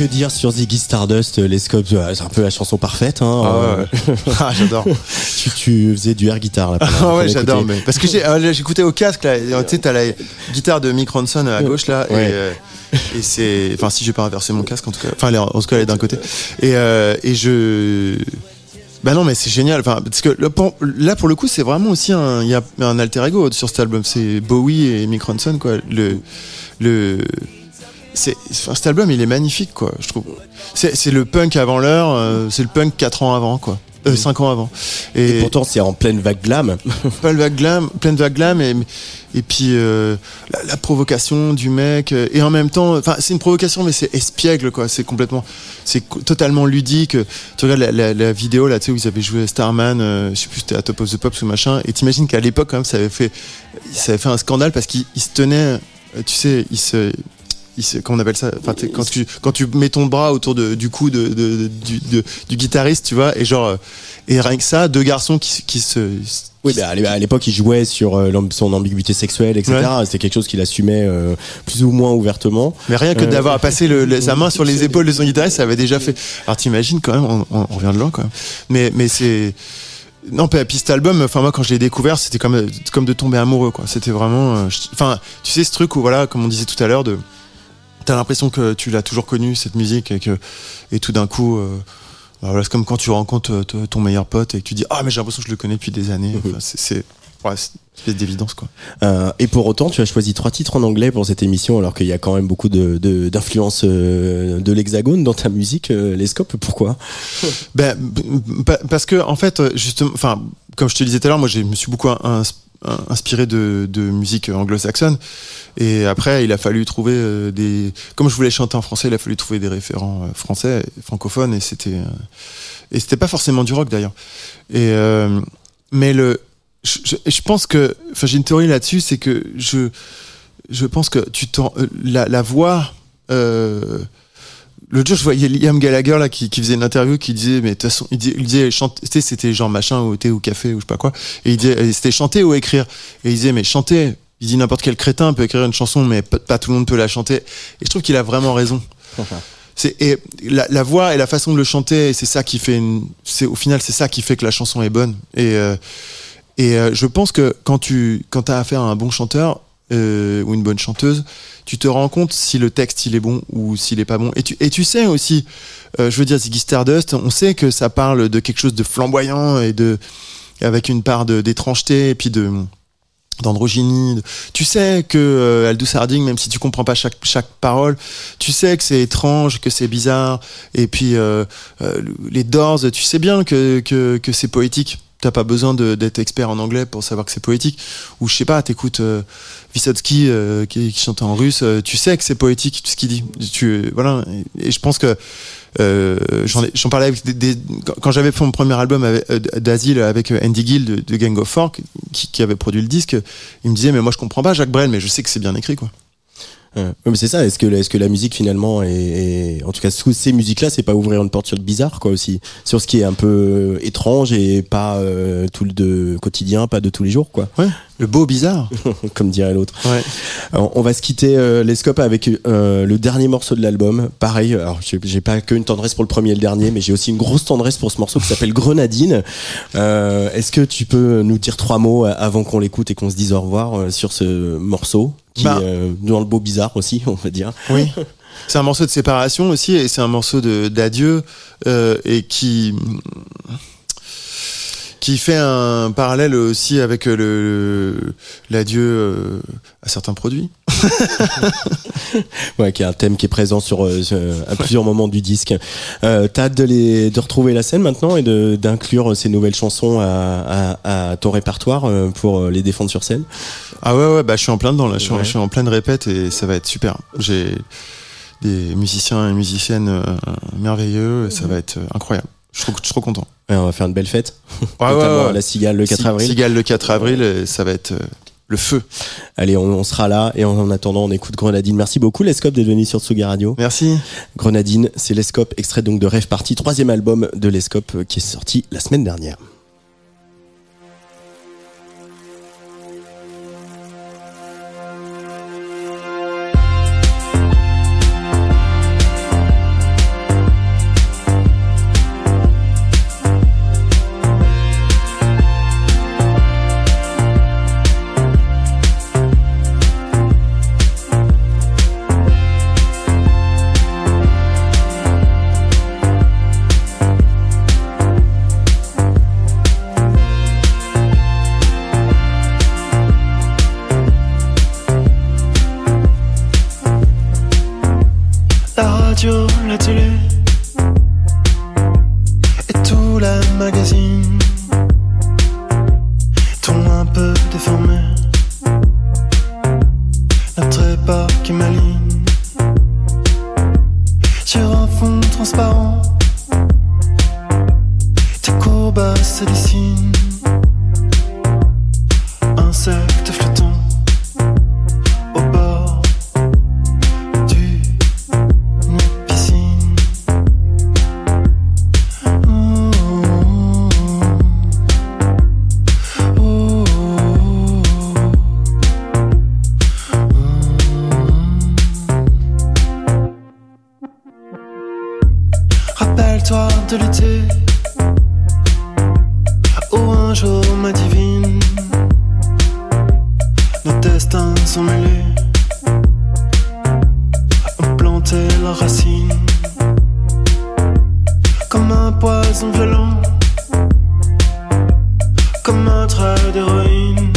Que dire sur Ziggy Stardust, les scopes, euh, c'est un peu la chanson parfaite. Hein, Ah euh, ouais, ouais. Ah, j'adore. tu, tu faisais du air guitar là. Ah ouais, j'adore. Mais... Parce que j'écoutais au casque là. Tu sais, t'as la guitare de Mick Ronson à gauche là, Ouais. et, euh, et c'est, enfin, si j'ai pas inversé mon casque en tout cas, enfin, en tout cas, elle est d'un côté. Et euh, et je, bah non, mais c'est génial. Enfin, parce que là pour, le coup, c'est vraiment aussi un, il y a un alter ego sur cet album. C'est Bowie et Mick Ronson quoi. Le le c'est enfin, cet album il est magnifique quoi je trouve. C'est c'est le punk avant l'heure euh, c'est le punk 4 ans avant quoi. Euh, 5 ans avant. Et pourtant, c'est en pleine vague glam. plein de vagues glam, plein de vagues glam et, et puis euh, la, la provocation du mec euh, et en même temps, enfin c'est une provocation mais c'est espiègle quoi, c'est complètement, c'est totalement ludique. Tu regardes la, la, la vidéo là, tu sais où ils avaient joué Starman, euh, je sais plus c'était à Top of the Pops ou machin, et t'imagines qu'à l'époque quand même ça avait fait, ça avait fait un scandale parce qu'ils ils se tenaient, euh, tu sais, ils se il comment on appelle ça enfin, quand tu quand tu mets ton bras autour de, du cou de, de- de- du, de- du guitariste tu vois et genre euh, et rien que ça deux garçons qui, qui se Oui, bah, à l'é- à l'époque, il jouait sur euh, son ambiguïté sexuelle, etc. C'était quelque chose qu'il assumait euh, plus ou moins ouvertement. Mais rien que Euh, d'avoir passé le, le- sa main sur les épaules de son guitariste, ça avait déjà fait. Alors t'imagines quand même, on, on- on revient de loin quand même. Mais, mais c'est. Non, puis cet album, enfin moi quand je l'ai découvert, c'était comme, comme de tomber amoureux quoi. C'était vraiment. euh, Enfin, tu sais ce truc où voilà, comme on disait tout à l'heure, de. T'as l'impression que tu l'as toujours connu cette musique et que et tout d'un coup. euh, bah voilà, c'est comme quand tu rencontres euh, ton meilleur pote et que tu dis ah mais j'ai l'impression que je le connais depuis des années. Enfin, c'est c'est ouais, c'est une espèce d'évidence quoi. Euh, et pour autant, tu as choisi trois titres en anglais pour cette émission, alors qu'il y a quand même beaucoup de, de- d'influence euh, de l'hexagone dans ta musique, euh, les scopes. Pourquoi? Ben, parce que en fait, justement, enfin, comme je te disais tout à l'heure, moi, je me suis beaucoup inspiré de, musique anglo-saxonne. Et après, il a fallu trouver euh, des. Comme je voulais chanter en français, il a fallu trouver des référents euh, français, francophones, et c'était. euh, Et c'était pas forcément du rock d'ailleurs. Et euh, mais le, je, je, pense que, enfin, j'ai une théorie là-dessus, c'est que je, je pense que tu euh, la, la voix. Euh, L'autre jour, je voyais Liam Gallagher là qui, qui faisait une interview qui disait mais de toute façon il disait, il disait chanter, c'était genre machin au thé ou café ou je sais pas quoi. Et il disait c'était chanter ou écrire. Et il disait mais chanter. Il dit n'importe quel crétin peut écrire une chanson mais pas, pas tout le monde peut la chanter. Et je trouve qu'il a vraiment raison. C'est et la, la voix et la façon de le chanter c'est ça qui fait une, c'est au final c'est ça qui fait que la chanson est bonne. Et euh, et euh, je pense que quand tu quand as affaire à un bon chanteur euh, ou une bonne chanteuse, tu te rends compte si le texte il est bon ou s'il est pas bon. Et tu, sais aussi, euh, je veux dire, Ziggy Stardust, on sait que ça parle de quelque chose de flamboyant et de avec une part d'étrangeté et puis de d'androgynie. Tu sais que euh, Aldous Harding, même si tu comprends pas chaque chaque parole, tu sais que c'est étrange, que c'est bizarre. Et puis euh, les Doors, tu sais bien que que, que c'est poétique. T'as pas besoin d'être expert en anglais pour savoir que c'est poétique. Ou je sais pas, t'écoutes Vysotsky euh, qui, chante en russe, euh, tu sais que c'est poétique tout ce qu'il dit. Voilà. Et, je pense que euh, j'en ai- j'en parlais avec des, quand, j'avais fait mon premier album euh, d'asile avec euh, Andy Gill de, de Gang of Four qui, qui avait produit le disque, il me disait mais moi je comprends pas Jacques Brel, mais je sais que c'est bien écrit quoi. Ouais. Ouais, mais c'est ça. Est-ce que, est-ce que la musique finalement est, est- en tout cas sous ces musiques-là, c'est pas ouvrir une porte sur le bizarre quoi aussi, sur ce qui est un peu euh, étrange et pas euh, tout le de quotidien, pas de tous les jours quoi, Ouais. Le beau bizarre. comme dirait l'autre. Ouais. Alors, on va se quitter euh, les scopes avec euh, le dernier morceau de l'album. Pareil, alors j'ai pas que une tendresse pour le premier et le dernier, mais j'ai aussi une grosse tendresse pour ce morceau qui s'appelle Grenadine. Euh, Est-ce que tu peux nous dire trois mots euh, avant qu'on l'écoute et qu'on se dise au revoir euh, sur ce morceau? Qui Bah. est euh, dans le beau bizarre aussi, on va dire. Oui. C'est un morceau de séparation aussi, et c'est un morceau d'adieu, euh, et qui qui fait un parallèle aussi avec le l'adieu euh, à certains produits. Ouais, qui est un thème qui est présent sur, euh, sur- à plusieurs moments du disque. Euh, T'as hâte de, les, de retrouver la scène maintenant et d'inclure ces nouvelles chansons à, à, à ton répertoire euh, pour euh, les défendre sur scène? Ah ouais ouais bah je suis en plein dedans là, je suis, en- je suis en pleine répète et ça va être super. J'ai des musiciens et musiciennes euh, merveilleux, et ça va être euh, incroyable. Je suis trop, je suis trop content. Ouais, On va faire une belle fête, Ouais, à la Cigale le 4 Si- avril. Cigale le 4 avril, euh, ça va être euh, le feu. Allez, on, on sera là et en, en attendant, on écoute Grenadine. Merci beaucoup, Lescope, d'être venu sur Tsuga Radio. Merci. Grenadine, c'est Lescope, extrait donc de Rêve Party, troisième album de Lescope euh, qui est sorti la semaine dernière. De l'été. Où un jour ma divine nos destins sont mêlés. Ont planté leurs racines. Comme un poison violent, comme un trait d'héroïne,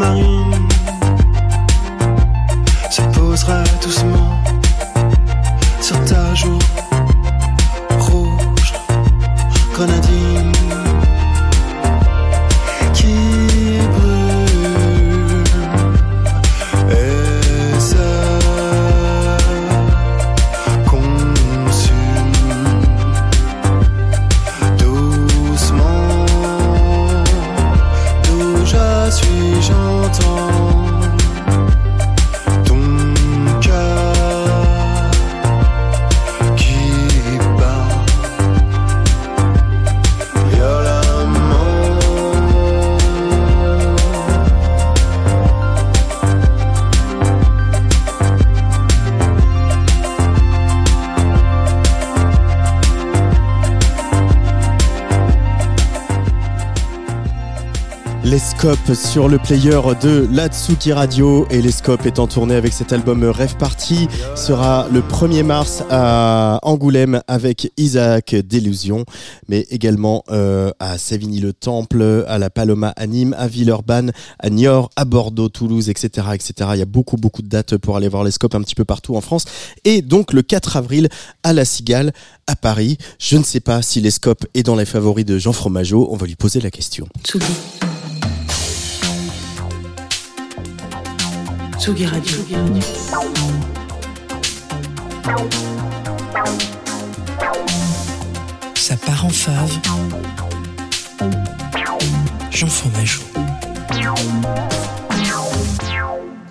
Marie. Les Scopes sur le player de la Tsuki Radio et les Scopes est en tournée avec cet album Rêve Party sera le 1er mars à Angoulême avec Isaac Délusion mais également euh, à Savigny-le-Temple, à la Paloma à Nîmes, à Villeurbanne, à Niort, à Bordeaux, Toulouse, etc., etc. Il y a beaucoup beaucoup de dates pour aller voir les Scopes un petit peu partout en France et donc le 4 avril à La Cigale à Paris. Je ne sais pas si les Scopes est dans les favoris de Jean Fromageau, on va lui poser la question. Tsugi Radio. Ça part en fave. Jean Fromageau.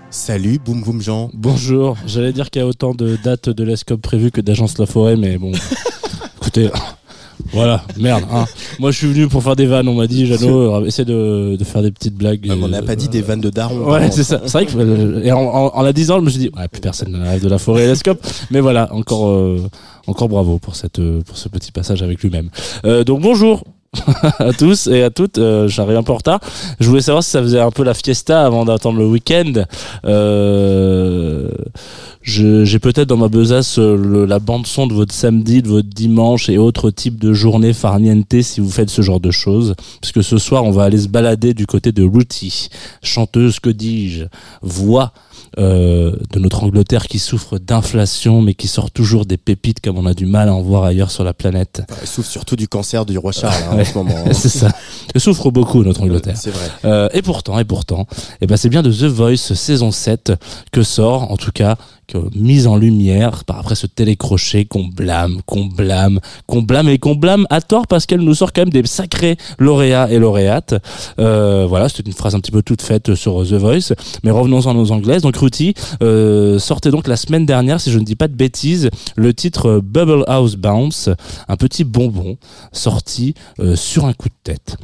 Salut, boum boum Jean. Bonjour, j'allais dire qu'il y a autant de dates de l'ESCOP prévues que d'agences La Forêt, mais bon, écoutez, voilà, merde. hein. Moi je suis venu pour faire des vannes, on m'a dit, Jeannot, euh, essaie de, de faire des petites blagues. Mais on n'a euh, pas dit des vannes de daron. Ouais, c'est ça. C'est vrai que euh, et en, en, en la disant, je me suis dit, ouais, plus personne ne rêve de la forêt et l'escope. Mais voilà, encore, euh, encore bravo pour cette, pour ce petit passage avec lui-même. Euh, donc bonjour. à tous et à toutes, euh, j'arrive un peu en retard. Je voulais savoir si ça faisait un peu la fiesta avant d'attendre le week-end. Euh, J'ai peut-être dans ma besace euh, le- la bande son de votre samedi, de votre dimanche et autres types de journées farniente si vous faites ce genre de choses. Puisque ce soir, on va aller se balader du côté de Ruthie, chanteuse, que dis-je, voix euh, de notre Angleterre qui souffre d'inflation mais qui sort toujours des pépites comme on a du mal à en voir ailleurs sur la planète. Elle souffre surtout du cancer du roi Charles hein, en ce moment. hein. C'est ça. Elle souffre beaucoup notre Angleterre. C'est vrai. Euh, et pourtant, et pourtant, eh ben c'est bien de The Voice saison 7 que sort, en tout cas, mise en lumière par après ce télécrochet qu'on blâme, qu'on blâme, qu'on blâme et qu'on blâme à tort parce qu'elle nous sort quand même des sacrés lauréats et lauréates. Euh, voilà, c'était une phrase un petit peu toute faite sur The Voice. Mais revenons-en aux anglaises. Donc Ruthie euh, sortait donc la semaine dernière, si je ne dis pas de bêtises, le titre euh, Bubble House Bounce, un petit bonbon sorti euh, sur un coup de tête.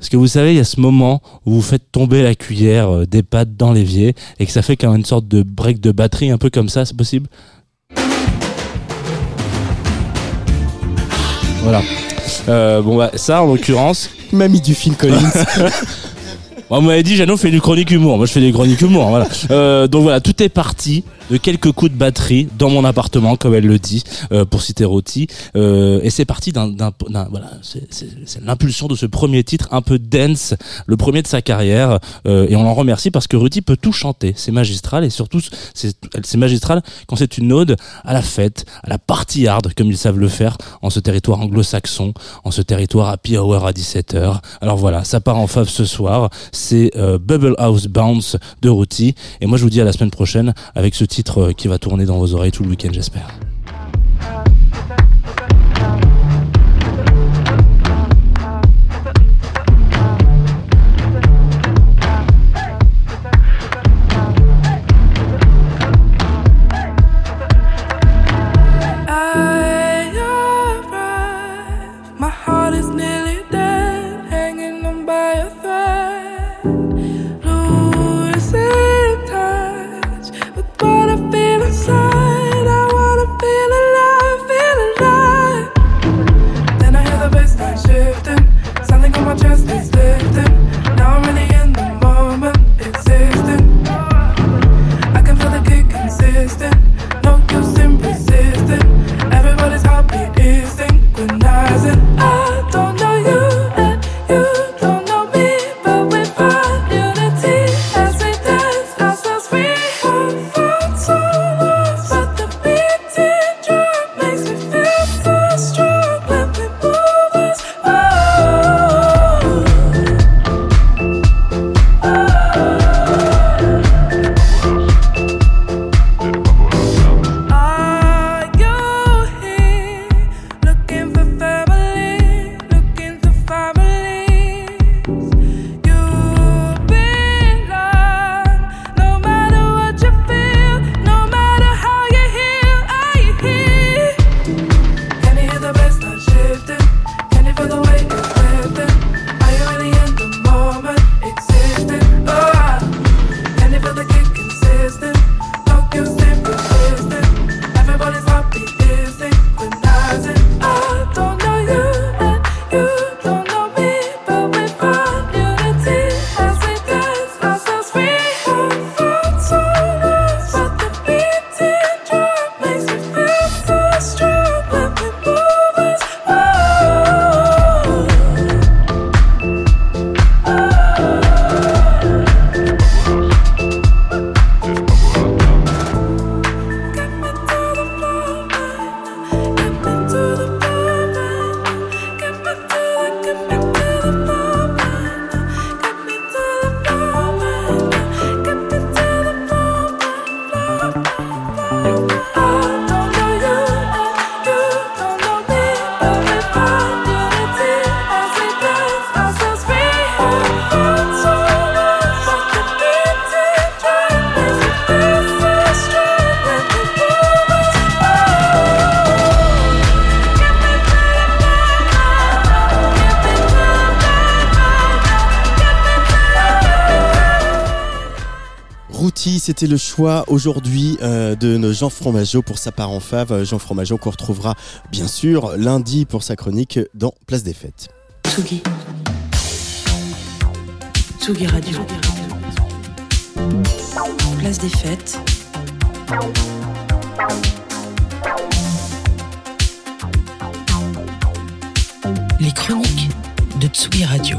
Parce que vous savez, il y a ce moment où vous faites tomber la cuillère euh, des pâtes dans l'évier et que ça fait comme une sorte de break de batterie, un peu comme ça, c'est possible Voilà. Euh, bon, bah, ça, en l'occurrence, Mamie du Phil Collins. Bon, on m'avait dit, Jeannot fait du chronique humour. Moi, je fais des chroniques humour. Voilà. Euh, donc voilà, tout est parti de quelques coups de batterie dans mon appartement, comme elle le dit, euh, pour citer Roti. Euh, et c'est parti d'un, d'un, d'un- voilà, c'est, c'est, c'est l'impulsion de ce premier titre un peu dance, le premier de sa carrière. Euh, et on l'en remercie parce que Ruti peut tout chanter. C'est magistral et surtout, c'est, c'est magistral quand c'est une ode à la fête, à la party hard, comme ils savent le faire en ce territoire anglo-saxon, en ce territoire happy hour à 17h. Alors voilà, ça part en fave ce soir. C'est euh, Bubble House Bounce de Ruti. Et moi, je vous dis à la semaine prochaine avec ce titre euh, qui va tourner dans vos oreilles tout le week-end, j'espère. C'était le choix aujourd'hui euh, de Jean Fromageau pour sa part en fave. Euh, Jean Fromageau qu'on retrouvera bien sûr lundi pour sa chronique dans Place des Fêtes. Tsugi. Tsugi Radio. Place des fêtes. Les chroniques de Tsugi Radio.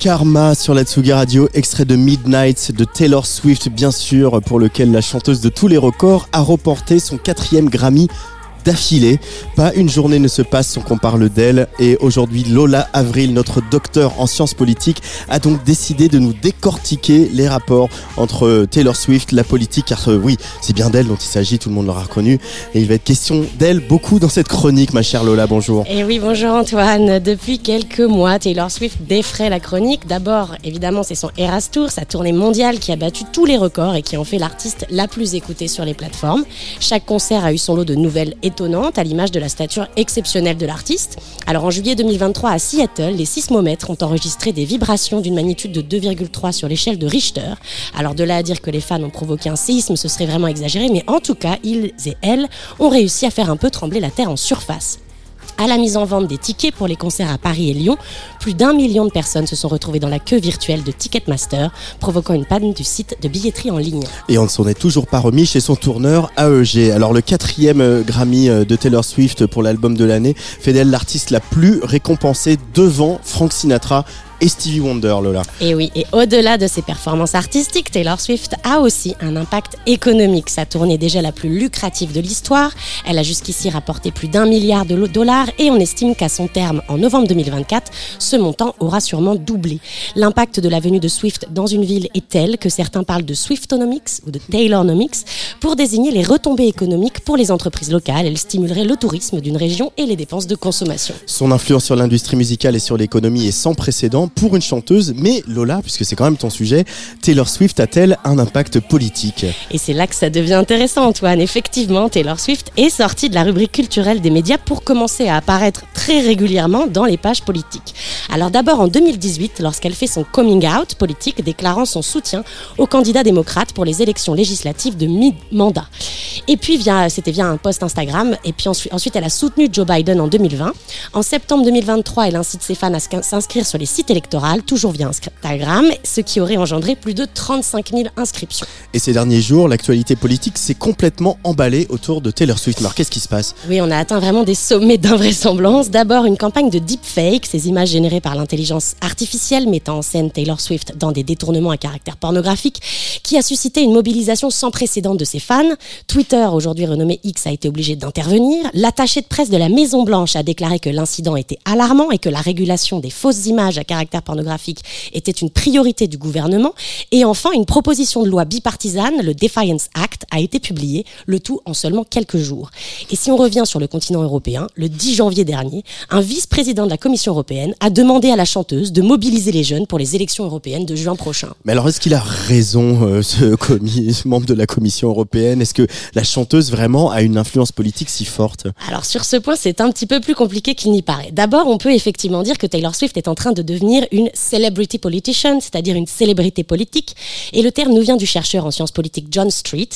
Karma sur la Tsugi Radio, extrait de Midnight de Taylor Swift, bien sûr, pour lequel la chanteuse de tous les records a remporté son quatrième Grammy d'affilée. Pas une journée ne se passe sans qu'on parle d'elle. Et aujourd'hui, Lola Avril, notre docteur en sciences politiques, a donc décidé de nous décortiquer les rapports entre Taylor Swift, la politique, car euh, oui, c'est bien d'elle dont il s'agit, tout le monde l'aura reconnu. Et il va être question d'elle beaucoup dans cette chronique, ma chère Lola, bonjour. Et oui, bonjour Antoine. Depuis quelques mois, Taylor Swift défraie la chronique. D'abord, évidemment, c'est son Eras Tour, sa tournée mondiale qui a battu tous les records et qui en fait l'artiste la plus écoutée sur les plateformes. Chaque concert a eu son lot de nouvelles étonnantes, à l'image de la stature exceptionnelle de l'artiste. Alors en juillet 2023 à Seattle, les sismomètres ont enregistré des vibrations d'une magnitude de 2,3 sur l'échelle de Richter. Alors de là à dire que les fans ont provoqué un séisme, ce serait vraiment exagéré, mais en tout cas, ils et elles ont réussi à faire un peu trembler la Terre en surface. À la mise en vente des tickets pour les concerts à Paris et Lyon, plus d'un million de personnes se sont retrouvées dans la queue virtuelle de Ticketmaster, provoquant une panne du site de billetterie en ligne. Et on ne s'en est toujours pas remis chez son tourneur AEG. Alors le quatrième euh, Grammy euh, de Taylor Swift pour l'album de l'année fait d'elle l'artiste la plus récompensée devant Frank Sinatra et Stevie Wonder, Lola. Et oui, et au-delà de ses performances artistiques, Taylor Swift a aussi un impact économique. Sa tournée est déjà la plus lucrative de l'histoire. Elle a jusqu'ici rapporté plus d'un milliard de dollars et on estime qu'à son terme, en novembre 2024, ce montant aura sûrement doublé. L'impact de la venue de Swift dans une ville est tel que certains parlent de Swiftonomics ou de Taylornomics pour désigner les retombées économiques pour les entreprises locales. Elle stimulerait le tourisme d'une région et les dépenses de consommation. Son influence sur l'industrie musicale et sur l'économie est sans précédent pour une chanteuse. Mais Lola, puisque c'est quand même ton sujet, Taylor Swift a-t-elle un impact politique Et c'est là que ça devient intéressant, Antoine. Effectivement, Taylor Swift est sortie de la rubrique culturelle des médias pour commencer à apparaître très régulièrement dans les pages politiques. Alors d'abord en 2018, lorsqu'elle fait son coming out politique, déclarant son soutien aux candidats démocrates pour les élections législatives de mi-mandat. Et puis via, c'était via un post Instagram. Et puis ensuite, ensuite, elle a soutenu Joe Biden en 2020. En septembre 2023, elle incite ses fans à s'in- s'inscrire sur les sites toujours via Instagram, ce qui aurait engendré plus de 35 000 inscriptions. Et ces derniers jours, l'actualité politique s'est complètement emballée autour de Taylor Swift. Alors qu'est-ce qui se passe? Oui, on a atteint vraiment des sommets d'invraisemblance. D'abord, une campagne de deepfake, ces images générées par l'intelligence artificielle mettant en scène Taylor Swift dans des détournements à caractère pornographique, qui a suscité une mobilisation sans précédent de ses fans. Twitter, aujourd'hui renommé X, a été obligé d'intervenir. L'attaché de presse de la Maison Blanche a déclaré que l'incident était alarmant et que la régulation des fausses images à caractère pornographique était une priorité du gouvernement. Et enfin, une proposition de loi bipartisane, le Defiance Act, a été publiée, le tout en seulement quelques jours. Et si on revient sur le continent européen, le 10 janvier dernier, un vice-président de la Commission européenne a demandé à la chanteuse de mobiliser les jeunes pour les élections européennes de juin prochain. Mais alors est-ce qu'il a raison, euh, ce, commis- ce membre de la Commission européenne? Est-ce que la chanteuse vraiment a une influence politique si forte? Alors sur ce point, c'est un petit peu plus compliqué qu'il n'y paraît. D'abord, on peut effectivement dire que Taylor Swift est en train de devenir une celebrity politician, c'est-à-dire une célébrité politique. Et le terme nous vient du chercheur en sciences politiques John Street.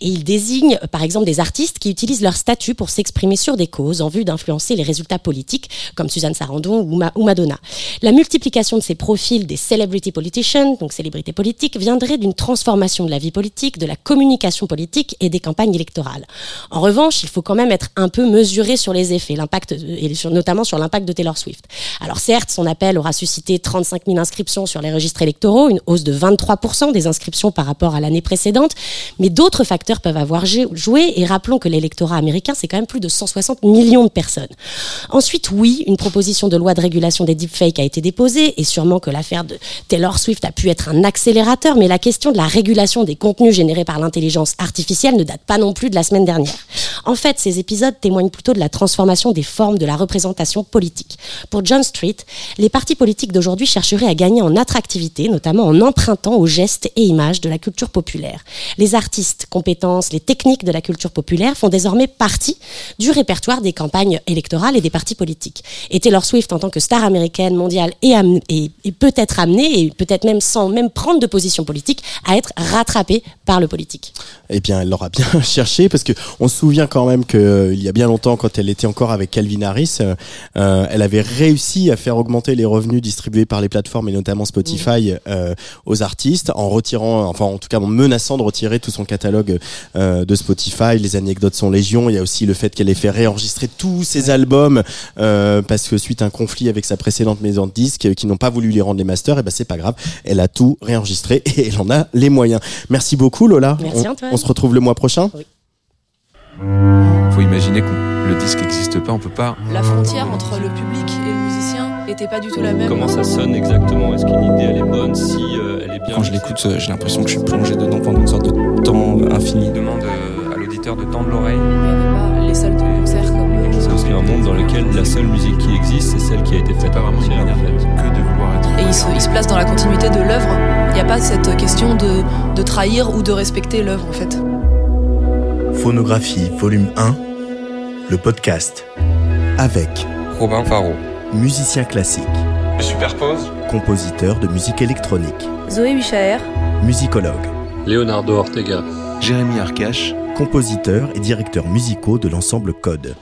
Et il désigne, euh, par exemple, des artistes qui utilisent leur statut pour s'exprimer sur des causes en vue d'influencer les résultats politiques, comme Suzanne Sarandon ou, Ma- ou Madonna. La multiplication de ces profils des celebrity politicians, donc célébrités politiques, viendrait d'une transformation de la vie politique, de la communication politique et des campagnes électorales. En revanche, il faut quand même être un peu mesuré sur les effets, l'impact, de- et notamment sur l'impact de Taylor Swift. Alors certes, son appel aura suscité citer 35 000 inscriptions sur les registres électoraux, une hausse de 23% des inscriptions par rapport à l'année précédente. Mais d'autres facteurs peuvent avoir joué. Et rappelons que l'électorat américain, c'est quand même plus de 160 millions de personnes. Ensuite, oui, une proposition de loi de régulation des deepfakes a été déposée. Et sûrement que l'affaire de Taylor Swift a pu être un accélérateur. Mais la question de la régulation des contenus générés par l'intelligence artificielle ne date pas non plus de la semaine dernière. En fait, ces épisodes témoignent plutôt de la transformation des formes de la représentation politique. Pour John Street, les partis politiques d'aujourd'hui chercheraient à gagner en attractivité, notamment en empruntant aux gestes et images de la culture populaire. Les artistes, compétences, les techniques de la culture populaire font désormais partie du répertoire des campagnes électorales et des partis politiques. Et Taylor Swift, en tant que star américaine, mondiale, est, est peut-être amenée, et peut-être même sans même prendre de position politique, à être rattrapée par le politique. Eh bien, elle l'aura bien cherché parce que on se souvient quand même que euh, y a bien longtemps, quand elle était encore avec Calvin Harris, euh, euh, elle avait réussi à faire augmenter les revenus distribués par les plateformes et notamment Spotify euh, aux artistes en retirant, enfin en tout cas en menaçant de retirer tout son catalogue euh, de Spotify. Les anecdotes sont légion. Il y a aussi le fait qu'elle ait fait réenregistrer tous ses albums euh, parce que suite à un conflit avec sa précédente maison de disques euh, qui n'ont pas voulu lui rendre les masters, et ben c'est pas grave. Elle a tout réenregistré et elle en a les moyens. Merci beaucoup Lola. Merci, on, Antoine. on se retrouve le mois prochain. Faut imaginer que le disque n'existe pas, on peut pas. La frontière entre le public et le musicien était pas du tout la même. Comment ça sonne exactement? Est-ce qu'une idée elle est bonne? Si euh, elle est bien. Quand je l'écoute, euh, j'ai l'impression que je suis plongé dedans pendant une sorte de temps euh, infini. demande euh, à l'auditeur de tendre l'oreille. Il n'y avait pas les salles de concert comme euh, C'est aussi un monde dans lequel la seule musique qui existe, c'est celle qui a été faite pas en fait. que de vouloir être. et il se, il se place dans la continuité de l'œuvre. Il n'y a pas cette question de, de trahir ou de respecter l'œuvre en fait. Phonographie, volume 1, le podcast. Avec Robin Faro. Musicien classique, Je superpose. compositeur de musique électronique, Zoé Wichaer, musicologue, Leonardo Ortega. Jérémy Arcache, compositeur et directeur musicaux de l'ensemble Code.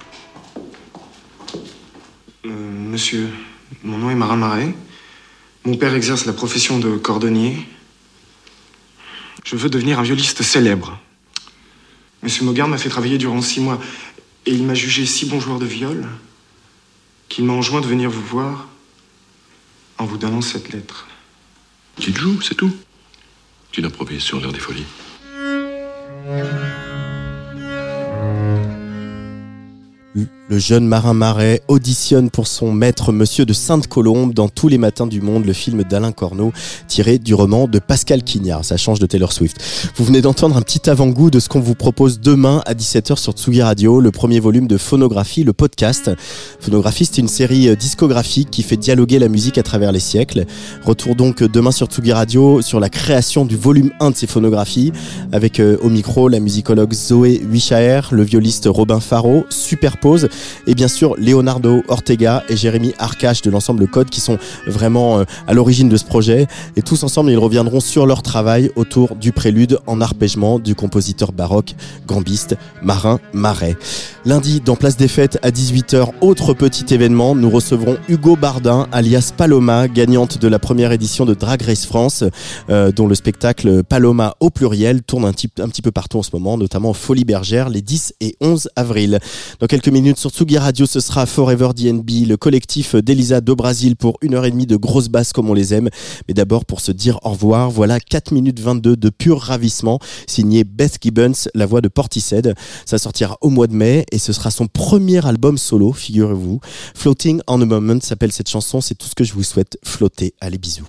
Euh, monsieur, mon nom est Marin Marais. Mon père exerce la profession de cordonnier. Je veux devenir un violiste célèbre. Monsieur Mogard m'a fait travailler durant six mois et il m'a jugé si bon joueur de viol qu'il m'a enjoint de venir vous voir en vous donnant cette lettre. Tu te joues, c'est tout. Tu improvises sur l'air des folies. Le jeune marin marais auditionne pour son maître Monsieur de Sainte-Colombe dans Tous les matins du monde, le film d'Alain Corneau, tiré du roman de Pascal Quignard. Ça change de Taylor Swift. Vous venez d'entendre un petit avant-goût de ce qu'on vous propose demain à 17h sur Tsugi Radio, le premier volume de Phonographie, le podcast. Phonographie, c'est une série euh, discographique qui fait dialoguer la musique à travers les siècles. Retour donc euh, demain sur Tsugi Radio sur la création du volume 1 de ces phonographies, avec euh, au micro la musicologue Zoé Wichaer, le violiste Robin Faro, Superpose, et bien sûr Leonardo Ortega et Jérémy Arcache de l'ensemble Code qui sont vraiment euh, à l'origine de ce projet. Et tous ensemble, ils reviendront sur leur travail autour du prélude en arpègement du compositeur baroque, gambiste, Marin Marais. Lundi, dans Place des Fêtes à 18h, autre petit événement, nous recevrons Hugo Bardin, alias Paloma, gagnante de la première édition de Drag Race France, euh, dont le spectacle Paloma au pluriel tourne un, petit- un petit peu partout en ce moment, notamment Folie Bergère les 10 et 11 avril. Dans quelques minutes sur Tsugi Radio, ce sera Forever DNB, le collectif d'Elisa do Brasil pour une heure et demie de grosses basses comme on les aime. Mais d'abord, pour se dire au revoir, voilà 4 minutes 22 de pur ravissement, signé Beth Gibbons, la voix de Portishead. Ça sortira au mois de mai et ce sera son premier album solo, figurez-vous. Floating on a Moment s'appelle cette chanson, c'est tout ce que je vous souhaite. Flotter, allez bisous.